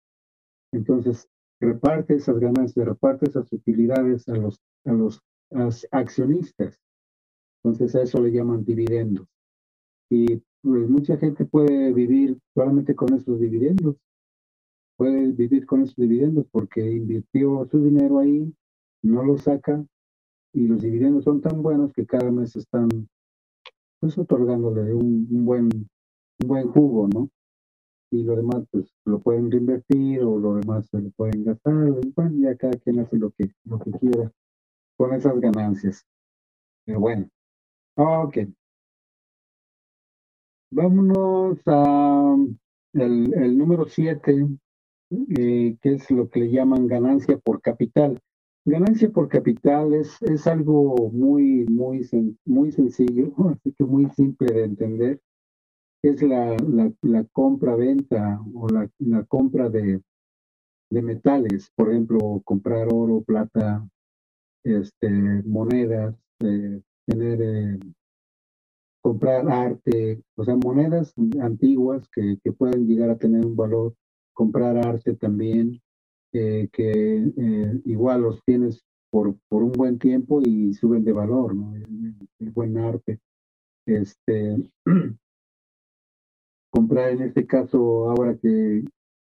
Entonces, reparte esas ganancias, reparte esas utilidades a los, a los accionistas. Entonces, a eso le llaman dividendos. Y pues mucha gente puede vivir solamente con esos dividendos puede vivir con esos dividendos porque invirtió su dinero ahí, no lo saca y los dividendos son tan buenos que cada mes están pues otorgándole un, buen un buen jugo, ¿no? Y lo demás pues lo pueden reinvertir o lo demás se lo pueden gastar, bueno, ya cada quien hace lo que lo que quiera con esas ganancias. Pero bueno, ok. Vámonos a el, número siete eh, que es lo que le llaman ganancia por capital. Ganancia por capital es, es algo muy, muy, muy sencillo, así que muy simple de entender. Es la, la, compra-venta o la, la compra de, de metales, por ejemplo, comprar oro, plata, este, monedas, eh, tener, eh, comprar arte, o sea, monedas antiguas que, que pueden llegar a tener un valor comprar arte también, eh, que eh, igual los tienes por, por un buen tiempo y suben de valor, ¿no? El, buen arte. Este, comprar en este caso ahora que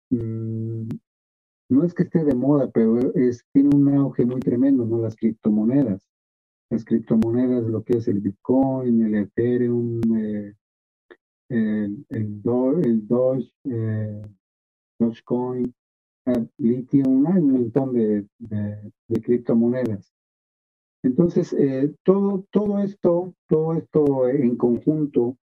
mm, no es que esté de moda, pero es, tiene un auge muy tremendo, ¿no? Las criptomonedas. Las criptomonedas, lo que es el Bitcoin, el Ethereum, eh, el, el, Doge, Dogecoin, Lithium, hay un montón de, de, criptomonedas. Entonces, eh, todo, todo esto, todo esto en conjunto,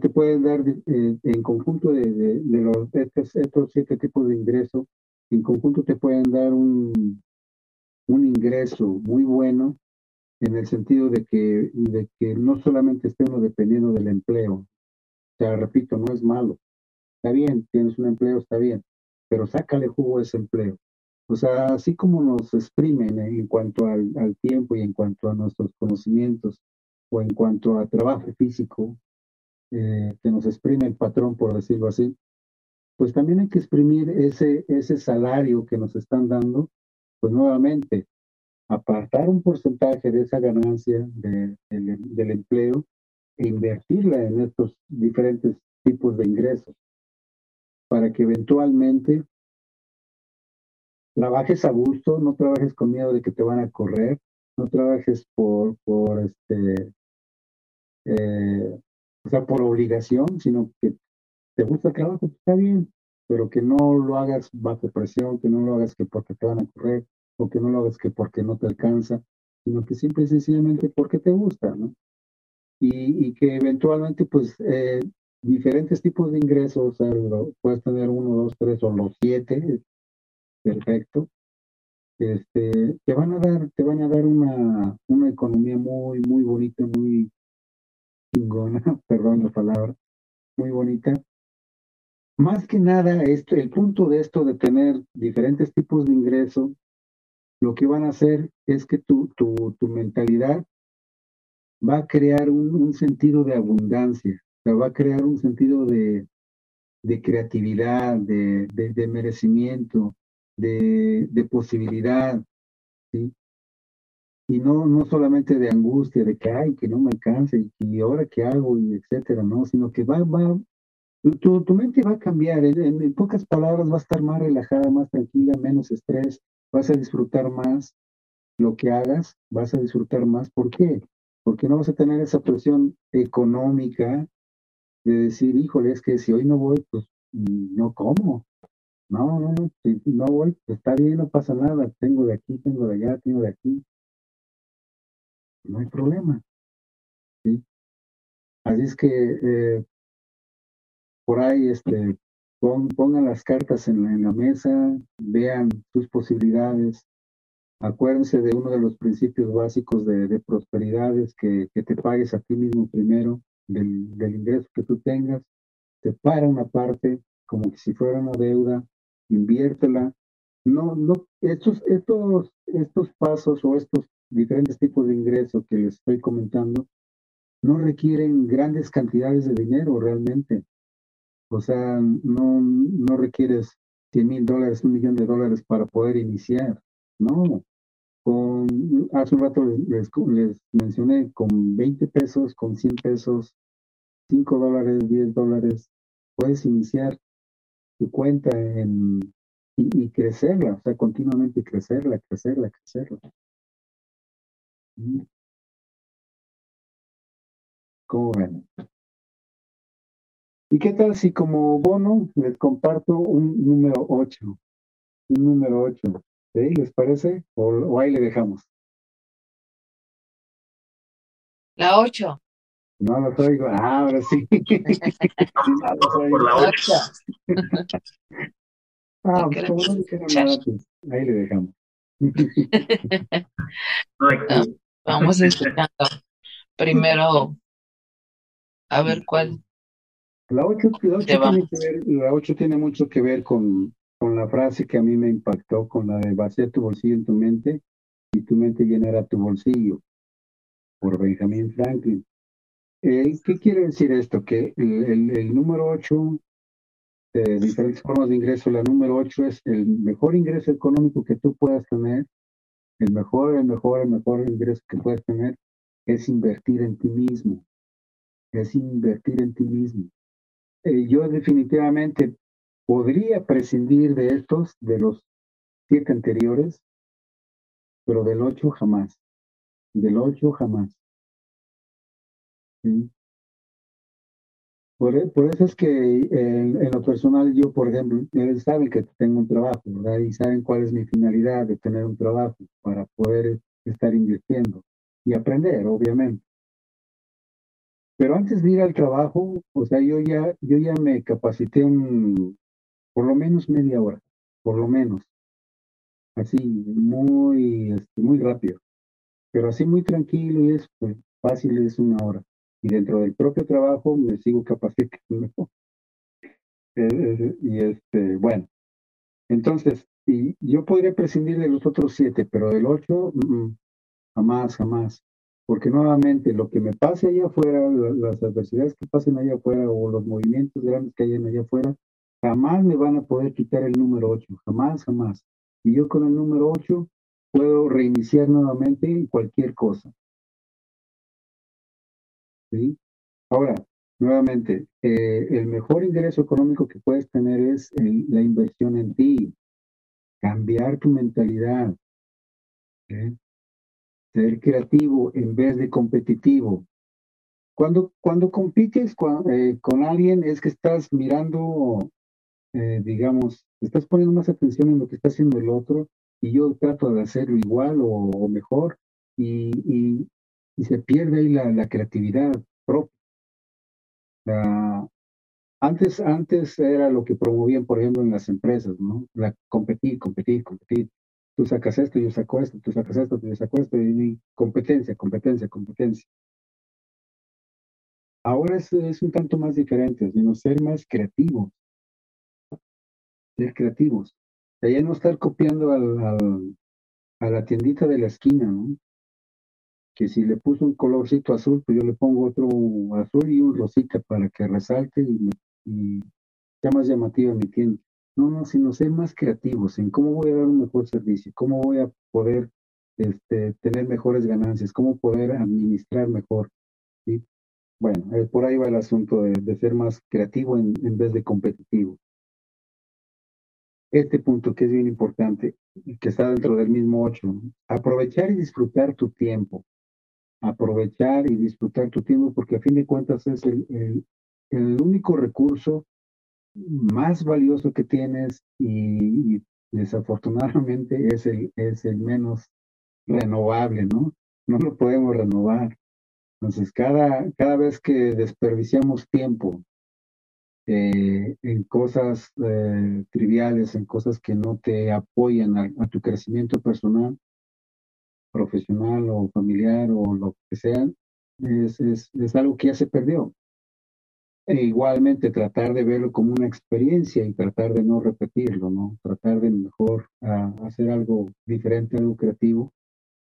te pueden dar eh, en conjunto de, de, los, estos, estos, siete tipos de ingresos, en conjunto te pueden dar un, un ingreso muy bueno en el sentido de que, de que no solamente esté uno dependiendo del empleo. O sea, repito, no es malo, Está bien, tienes un empleo, está bien, pero sácale jugo a ese empleo. O sea, así como nos exprimen en cuanto al, al tiempo y en cuanto a nuestros conocimientos o en cuanto a trabajo físico, eh, que nos exprime el patrón, por decirlo así, pues también hay que exprimir ese, ese salario que nos están dando, pues nuevamente, apartar un porcentaje de esa ganancia del empleo e invertirla en estos diferentes tipos de ingresos para que eventualmente trabajes a gusto, no trabajes con miedo de que te van a correr, no trabajes por, por este, eh, o sea, por obligación, sino que te gusta el trabajo, está bien, pero que no lo hagas bajo presión, que no lo hagas que porque te van a correr, o que no lo hagas que porque no te alcanza, sino que simple y sencillamente porque te gusta, ¿no? Y, y que eventualmente, pues, eh, diferentes tipos de ingresos, o sea, puedes tener uno, dos, tres o los siete, perfecto, este, te van a dar, te van a dar una, una economía muy, muy bonita, muy chingona, perdón la palabra, muy bonita. Más que nada, este, el punto de esto de tener diferentes tipos de ingreso, lo que van a hacer es que tu, tu, tu mentalidad va a crear un, un, sentido de abundancia, va a crear un sentido de, de creatividad, de, de, merecimiento, de, de posibilidad, ¿sí? Y no, no solamente de angustia, de que, ay, que no me alcance, y, ahora qué hago, y etcétera, ¿no? Sino que va, va, tu, tu mente va a cambiar, en, en, pocas palabras va a estar más relajada, más tranquila, menos estrés, vas a disfrutar más lo que hagas, vas a disfrutar más. ¿Por qué? Porque no vas a tener esa presión económica de decir, híjole, es que si hoy no voy, pues no como, no, no, no, si no voy, está bien, no pasa nada. Tengo de aquí, tengo de allá, tengo de aquí. No hay problema. ¿sí? Así es que eh, por ahí este, pon, pongan las cartas en la, mesa, vean sus posibilidades. Acuérdense de uno de los principios básicos de, de prosperidades, que, que, te pagues a ti mismo primero del, del ingreso que tú tengas, separa una parte como si fuera una deuda, inviértela. No, no, estos, estos, estos pasos o estos diferentes tipos de ingresos que les estoy comentando no requieren grandes cantidades de dinero realmente. O sea, no, no requieres 100 mil dólares, un millón de dólares para poder iniciar. No. Con, hace un rato les, mencioné, con 20 pesos, con 100 pesos, 5 dólares, 10 dólares, puedes iniciar tu cuenta en, y, y, crecerla, o sea, continuamente crecerla, crecerla, crecerla. ¿Cómo ven? ¿Y qué tal si como bono les comparto un número 8? Un número 8. ¿Sí? ¿Les parece? O, o ahí le dejamos? La 8. No los oigo. Ah, ahora sí. no los oigo. Por la 8. ah, pues como no pues ahí le dejamos. no, vamos escuchando primero a ver cuál. La 8, la 8 tiene, que ver, la 8 tiene mucho que ver con, con la frase que a mí me impactó, con la de vaciar tu bolsillo en tu mente y tu mente llenará tu bolsillo, por Benjamin Franklin. Eh, ¿Qué quiere decir esto? Que el, el, el número 8, de diferentes formas de ingreso, la número 8 es el mejor ingreso económico que tú puedas tener, el mejor, el mejor, el mejor ingreso que puedas tener es invertir en ti mismo, es invertir en ti mismo. Eh, yo definitivamente podría prescindir de estos, de los siete anteriores, pero del 8 jamás, del 8 jamás. ¿sí? Por, por, eso es que en, lo personal yo, por ejemplo, saben que tengo un trabajo, ¿verdad? Y saben cuál es mi finalidad de tener un trabajo para poder estar invirtiendo y aprender, obviamente. Pero antes de ir al trabajo, o sea, yo ya, yo ya me capacité un, por lo menos media hora, por lo menos. Así, muy, este, muy rápido. Pero así muy tranquilo y es pues, fácil, es una hora y dentro del propio trabajo me sigo capacitando. y este, bueno, entonces, Y yo podría prescindir de los otros siete, pero del ocho, jamás, jamás. Porque nuevamente lo que me pase allá afuera, las adversidades que pasen allá afuera o los movimientos grandes que hayan allá afuera, jamás me van a poder quitar el número ocho, jamás, jamás. Y yo con el número ocho puedo reiniciar nuevamente cualquier cosa. ¿Sí? Ahora, nuevamente, eh, el mejor ingreso económico que puedes tener es la inversión en ti, cambiar tu mentalidad, ser creativo en vez de competitivo. Cuando, cuando compites eh, con, alguien es que estás mirando, eh, digamos, estás poniendo más atención en lo que está haciendo el otro y yo trato de hacerlo igual o, mejor y, se pierde ahí la, creatividad propia. antes, antes era lo que promovían, por ejemplo, en las empresas, ¿no? Competir, competir, competir tú sacas esto, yo saco esto, tú sacas esto, yo saco esto, y competencia, competencia, competencia. Ahora es, es un tanto más diferente, sino ser más creativos. Ser creativos. De ya no estar copiando al, a la tiendita de la esquina, ¿no? Que si le puso un colorcito azul, pues yo le pongo otro azul y un rosita para que resalte y sea más llamativa mi tienda. No, no, sino ser más creativos en cómo voy a dar un mejor servicio, cómo voy a poder este, tener mejores ganancias, cómo poder administrar mejor. Bueno, eh, por ahí va el asunto de, ser más creativo en, vez de competitivo. Este punto que es bien importante, que está dentro del mismo ocho, aprovechar y disfrutar tu tiempo. Aprovechar y disfrutar tu tiempo porque a fin de cuentas es el, el único recurso más valioso que tienes y, desafortunadamente es el, es el menos renovable, ¿no? No lo podemos renovar. Entonces, cada, cada vez que desperdiciamos tiempo eh, en cosas eh, triviales, en cosas que no te apoyan a, tu crecimiento personal, profesional o familiar o lo que sea, es, es, es algo que ya se perdió. E igualmente tratar de verlo como una experiencia y tratar de no repetirlo, ¿no? Tratar de mejor hacer algo diferente, algo creativo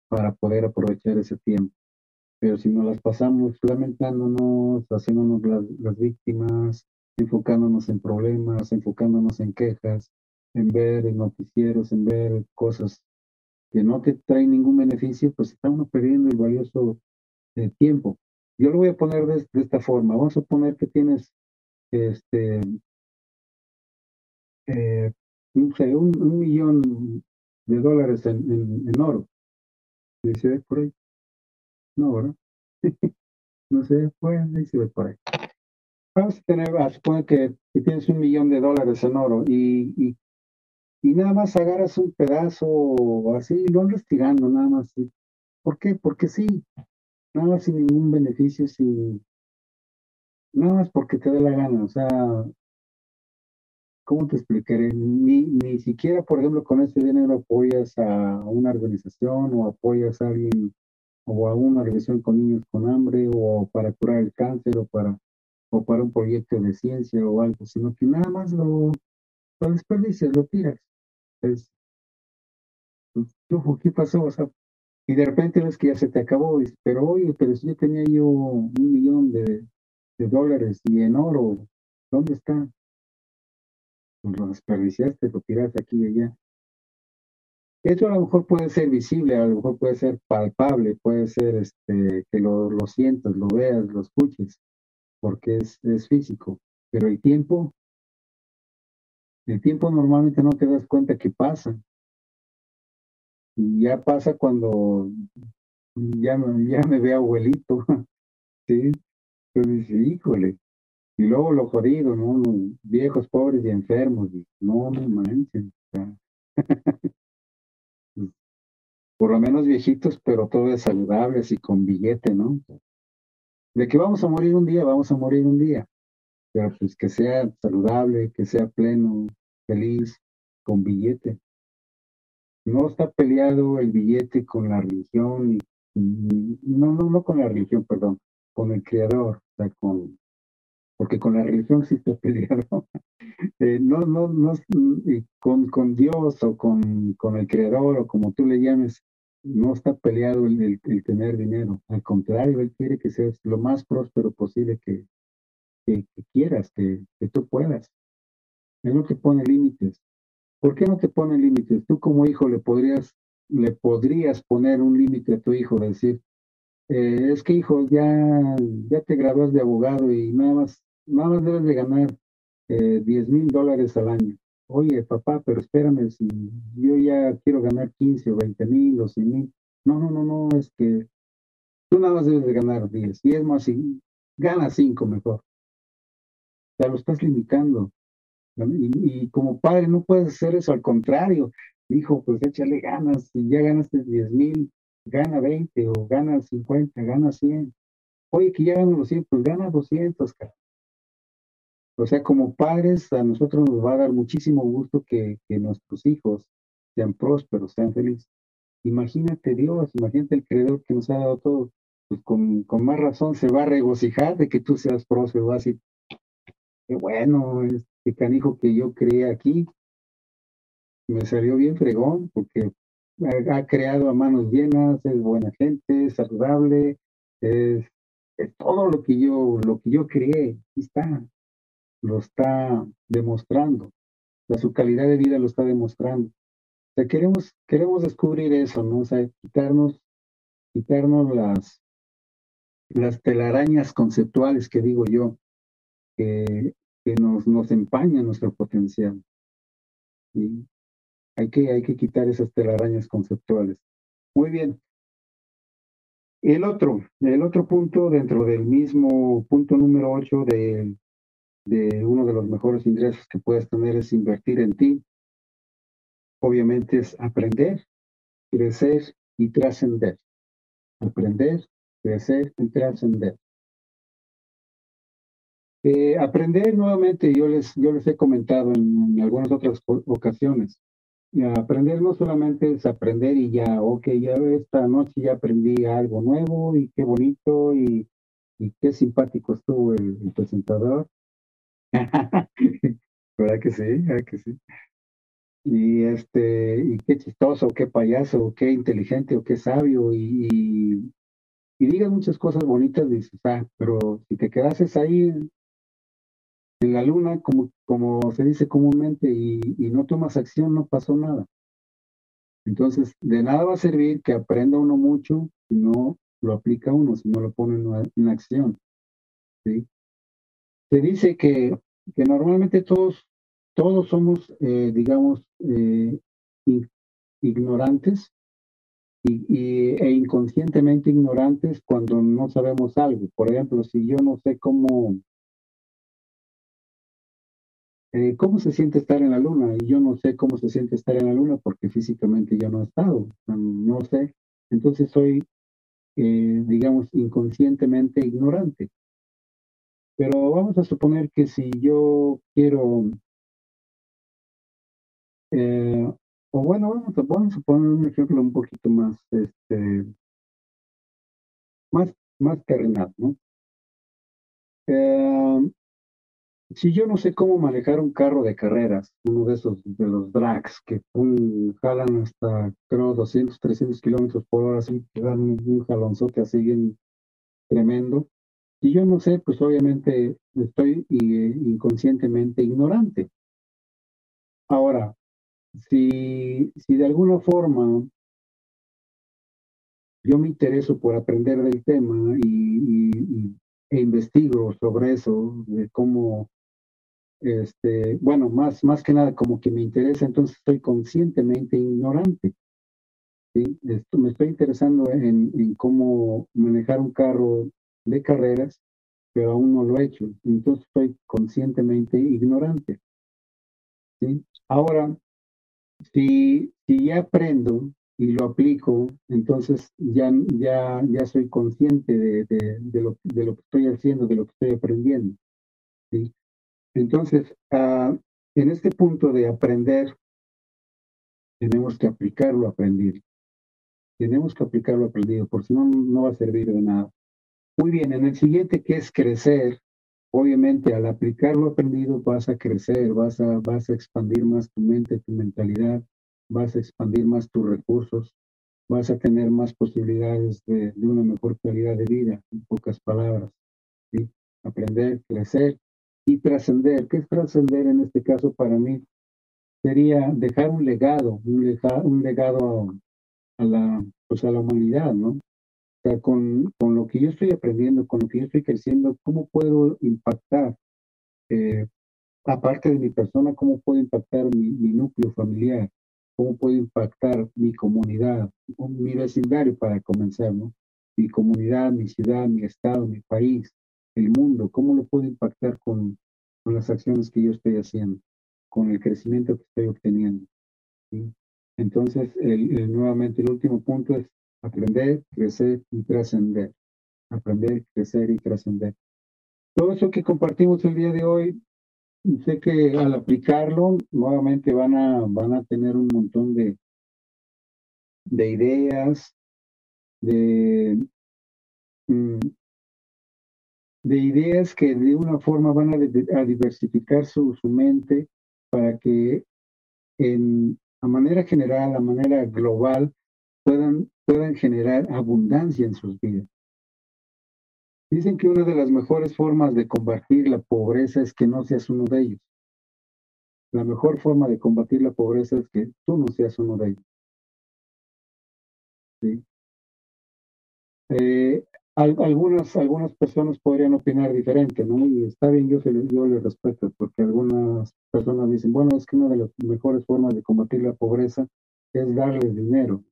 para poder aprovechar ese tiempo. Pero si nos las pasamos lamentándonos, haciéndonos las, las víctimas, enfocándonos en problemas, enfocándonos en quejas, en ver noticieros, en ver cosas que no te traen ningún beneficio, pues estamos perdiendo el valioso eh, tiempo. Yo lo voy a poner de, esta forma. Vamos a poner que tienes este eh, un, millón de dólares en, oro. ¿Se ve por ahí? No, ¿verdad? no ahí se ve por ahí. Vamos a tener, a suponer que, tienes un millón de dólares en oro y, y, y nada más agarras un pedazo así y lo andas tirando, nada más. ¿Por qué? Porque sí, nada más sin ningún beneficio, sin nada más porque te dé la gana, o sea, ¿cómo te explicaré? Ni, ni siquiera, por ejemplo, con ese dinero apoyas a una organización o apoyas a alguien o a una organización con niños con hambre o para curar el cáncer o para o para un proyecto de ciencia o algo, sino que nada más lo, lo desperdicias, lo tiras. Es, ¿qué pasó? O sea, y de repente ves que ya se te acabó, pero oye, pero si yo tenía yo un millón de, dólares y en oro, ¿dónde está? Pues lo desperdiciaste, lo tiraste aquí y allá. Eso a lo mejor puede ser visible, a lo mejor puede ser palpable, puede ser este, que lo, lo sientas, lo veas, lo escuches, porque es, es físico. Pero el tiempo, el tiempo normalmente no te das cuenta que pasa. Y ya pasa cuando ya, ya me ve abuelito, ¿sí? Entonces híjole. Y luego lo jodido, ¿no? viejos, pobres y enfermos. no, no manches. Por lo menos viejitos, pero todos saludables y con billete, ¿no? De que vamos a morir un día, vamos a morir un día. Pero pues que sea saludable, que sea pleno, feliz, con billete no está peleado el billete con la religión, no, no, no con la religión, perdón, con el creador, o sea, con, porque con la religión sí está peleado. Eh, no, no, no, con, con Dios o con, con el Creador o como tú le llames, no está peleado el, el, tener dinero. Al contrario, Él quiere que seas lo más próspero posible que, que, quieras, que, que, tú puedas. Él no te pone límites. ¿Por qué no te pone límites? Tú como hijo le podrías, le podrías poner un límite a tu hijo, decir, eh, es que hijo, ya, ya te graduas de abogado y nada más, nada más debes de ganar eh, 10 mil dólares al año. Oye, papá, pero espérame, si yo ya quiero ganar 15 o 20 mil o 100 mil. No, no, no, no, es que tú nada más debes de ganar 10. Y es más, si gana 5 mejor. Ya lo estás limitando. Y, como padre no puedes hacer eso, al contrario. Hijo, pues échale ganas. Si ya ganaste 10 mil, gana 20 o gana 50, gana 100. Oye, que ya gano los 100, pues gana 200, cara. O sea, como padres, a nosotros nos va a dar muchísimo gusto que, que nuestros hijos sean prósperos, sean felices. Imagínate Dios, imagínate el creador que nos ha dado todo. Pues con, con más razón se va a regocijar de que tú seas próspero. Va a decir, qué bueno, este canijo que yo creé aquí me salió bien fregón porque ha, creado a manos llenas, es buena gente, es saludable, es, todo lo que yo, lo que yo creé, está lo está demostrando. Su calidad de vida lo está demostrando. Queremos, queremos descubrir eso, ¿no? Quitarnos, quitarnos las, las telarañas conceptuales que digo yo, que nos, nos empañan nuestro potencial. Hay, que, hay que quitar esas telarañas conceptuales. Muy bien. El otro, el otro punto dentro del mismo punto número 8 del de uno de los mejores ingresos que puedes tener es invertir en ti. Obviamente es aprender, crecer y trascender. Aprender, crecer y trascender. Eh, aprender nuevamente, yo les, yo les he comentado en, algunas otras ocasiones, aprender no solamente es aprender y ya, ok, ya esta noche ya aprendí algo nuevo y qué bonito y, y qué simpático estuvo el presentador, ¿Verdad que sí? ¿Verdad que sí? Y este, y qué chistoso, qué payaso, qué inteligente o qué sabio, y, y, digas muchas cosas bonitas, dices, ah, pero si te quedases ahí en la luna, como, como se dice comúnmente, y, y no tomas acción, no pasó nada. Entonces, de nada va a servir que aprenda uno mucho si no lo aplica uno, si no lo pone en, acción. ¿sí? Se dice que, que normalmente todos, todos somos, eh, digamos, eh, ignorantes y, e inconscientemente ignorantes cuando no sabemos algo. Por ejemplo, si yo no sé cómo, eh, cómo se siente estar en la luna y yo no sé cómo se siente estar en la luna porque físicamente yo no he estado, no sé. Entonces soy, digamos, inconscientemente ignorante. Pero vamos a suponer que si yo quiero, eh, o bueno, vamos a, vamos a, poner un ejemplo un poquito más, este, más, más terrenal, ¿no? Eh, si yo no sé cómo manejar un carro de carreras, uno de esos, de los drags, que jalan hasta, creo, 200, 300 kilómetros por hora, así, que dan un jalonzote así bien tremendo, y yo no sé, pues obviamente estoy eh, inconscientemente ignorante. Ahora, si, si de alguna forma yo me intereso por aprender del tema y, e investigo sobre eso, de cómo, este, bueno, más, más que nada como que me interesa, entonces estoy conscientemente ignorante. me estoy interesando en, en, cómo manejar un carro de carreras, pero aún no lo he hecho. Entonces estoy conscientemente ignorante. Ahora, si, si ya aprendo y lo aplico, entonces ya, ya, ya soy consciente de, de, lo, que estoy haciendo, de lo que estoy aprendiendo. Entonces, uh, en este punto de aprender, tenemos que aplicar lo aprendido. Tenemos que aplicar lo aprendido, por si no, no va a servir de nada. Muy bien, en el siguiente que es crecer, obviamente al aplicar lo aprendido vas a crecer, vas a, vas a expandir más tu mente, tu mentalidad, vas a expandir más tus recursos, vas a tener más posibilidades de, de una mejor calidad de vida, en pocas palabras. ¿sí? Aprender, crecer y trascender. ¿Qué es trascender en este caso para mí? Sería dejar un legado, un, un legado a, la, pues a la humanidad, ¿no? O sea, con, con, lo que yo estoy aprendiendo, con lo que yo estoy creciendo, ¿cómo puedo impactar, eh, aparte de mi persona, cómo puedo impactar mi, mi, núcleo familiar? ¿Cómo puedo impactar mi comunidad, mi vecindario para comenzar, ¿no? Mi comunidad, mi ciudad, mi estado, mi país, el mundo, ¿cómo lo puedo impactar con, con las acciones que yo estoy haciendo, con el crecimiento que estoy obteniendo? Entonces, nuevamente, el último punto es aprender, crecer y trascender. Aprender, crecer y trascender. Todo eso que compartimos el día de hoy, sé que al aplicarlo, nuevamente van a, van a tener un montón de, de ideas, de, mm, de ideas que de una forma van a, diversificar su, su, mente para que en, a manera general, a manera global, puedan, puedan generar abundancia en sus vidas. Dicen que una de las mejores formas de combatir la pobreza es que no seas uno de ellos. La mejor forma de combatir la pobreza es que tú no seas uno de ellos. ¿Sí? Eh, algunas, algunas personas podrían opinar diferente, ¿no? Y está bien, yo, yo les respeto, porque algunas personas dicen, bueno, es que una de las mejores formas de combatir la pobreza es darles dinero,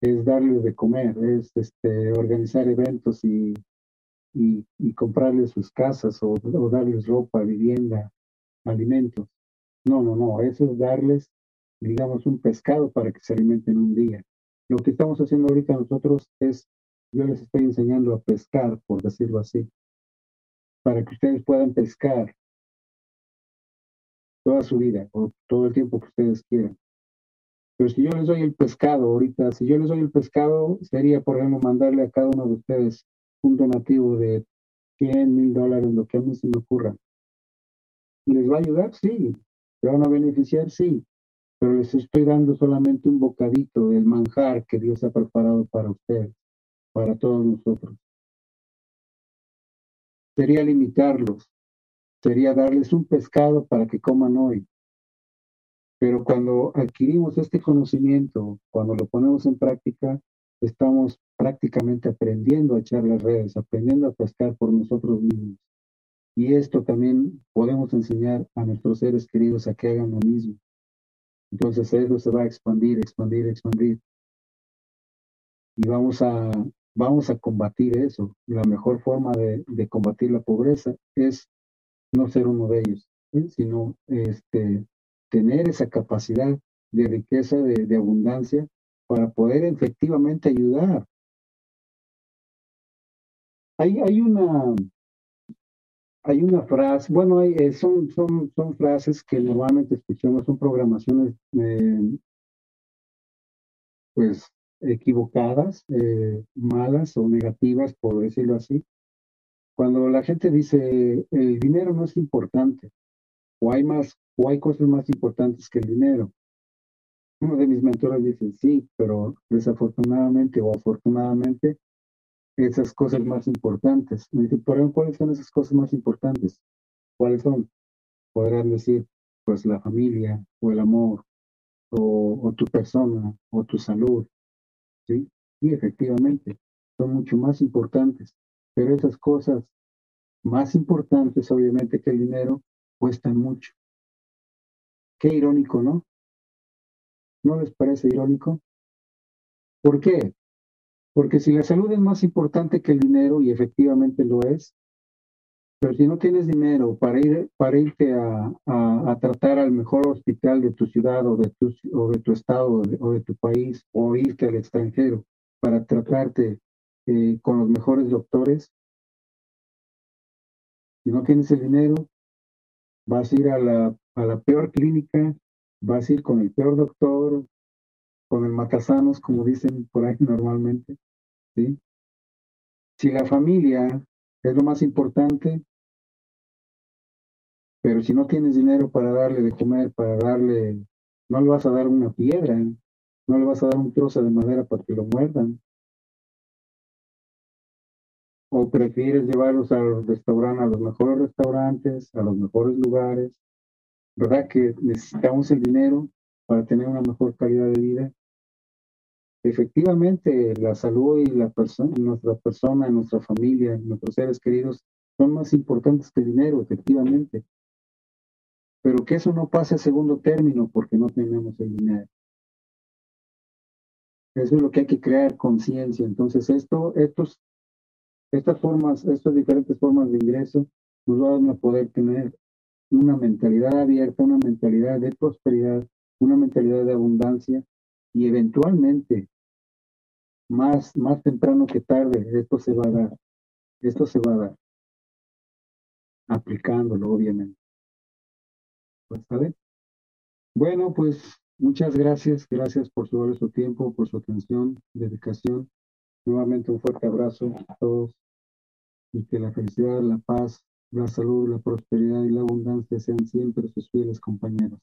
es darles de comer, es este, organizar eventos y, y, y comprarles sus casas o, o darles ropa, vivienda, alimentos. No, no, no, eso es darles, digamos, un pescado para que se alimenten un día. Lo que estamos haciendo ahorita nosotros es yo les estoy enseñando a pescar, por decirlo así, para que ustedes puedan pescar toda su vida o todo el tiempo que ustedes quieran. Pero si yo les doy el pescado ahorita, si yo les doy el pescado, sería, por ejemplo, mandarle a cada uno de ustedes un donativo de 100 mil dólares, lo que a mí se me ocurra. ¿Les va a ayudar? Sí. ¿Se van a beneficiar? Sí. Pero les estoy dando solamente un bocadito del manjar que Dios ha preparado para ustedes para todos nosotros. Sería limitarlos, sería darles un pescado para que coman hoy. Pero cuando adquirimos este conocimiento, cuando lo ponemos en práctica, estamos prácticamente aprendiendo a echar las redes, aprendiendo a pescar por nosotros mismos. Y esto también podemos enseñar a nuestros seres queridos a que hagan lo mismo. Entonces eso se va a expandir, expandir, expandir. Y vamos a vamos a combatir eso. La mejor forma de, combatir la pobreza es no ser uno de ellos, sino este, tener esa capacidad de riqueza, de, abundancia, para poder efectivamente ayudar. Hay, hay una hay una frase, bueno, hay, eh, son, son, son frases que normalmente escuchamos, son programaciones eh, pues equivocadas, eh, malas o negativas, por decirlo así. Cuando la gente dice el dinero no es importante, o hay más, o hay cosas más importantes que el dinero. Uno de mis mentores dice, sí, pero desafortunadamente o afortunadamente, esas cosas más importantes. Me dice, ¿por cuáles son esas cosas más importantes? ¿Cuáles son? Podrán decir, pues la familia, o el amor, o, o tu persona, o tu salud, ¿sí? Efectivamente, son mucho más importantes, pero esas cosas más importantes, obviamente, que el dinero, cuestan mucho. Qué irónico, ¿no? ¿No les parece irónico? ¿Por qué? Porque si la salud es más importante que el dinero, y efectivamente lo es, pero si no tienes dinero para ir para irte a, a, tratar al mejor hospital de tu ciudad o de tu, o de tu estado o de, tu país o irte al extranjero para tratarte eh, con los mejores doctores, si no tienes el dinero, vas a ir a la, a la peor clínica, vas a ir con el peor doctor, con el matasanos, como dicen por ahí normalmente. ¿sí? Si la familia es lo más importante, Pero si no tienes dinero para darle de comer, para darle, no le vas a dar una piedra, no le vas a dar un trozo de madera para que lo muerdan. O prefieres llevarlos al restaurante, a los mejores restaurantes, a los mejores lugares. ¿Verdad que necesitamos el dinero para tener una mejor calidad de vida? Efectivamente, la salud y la persona, nuestra persona, nuestra familia, nuestros seres queridos son más importantes que el dinero, efectivamente. Pero que eso no pase a segundo término porque no tenemos el dinero. Eso es lo que hay que crear conciencia. Entonces, esto, estos, estas formas, estas diferentes formas de ingreso nos van a poder tener una mentalidad abierta, una mentalidad de prosperidad, una mentalidad de abundancia y eventualmente, más, más temprano que tarde, esto se va a dar. Esto se va a dar. Aplicándolo, obviamente. Pues. Bueno, pues Muchas gracias, gracias por su su tiempo, por su atención, dedicación. Nuevamente un fuerte abrazo a todos y que la felicidad, la paz, la salud, la prosperidad y la abundancia sean siempre sus fieles compañeros.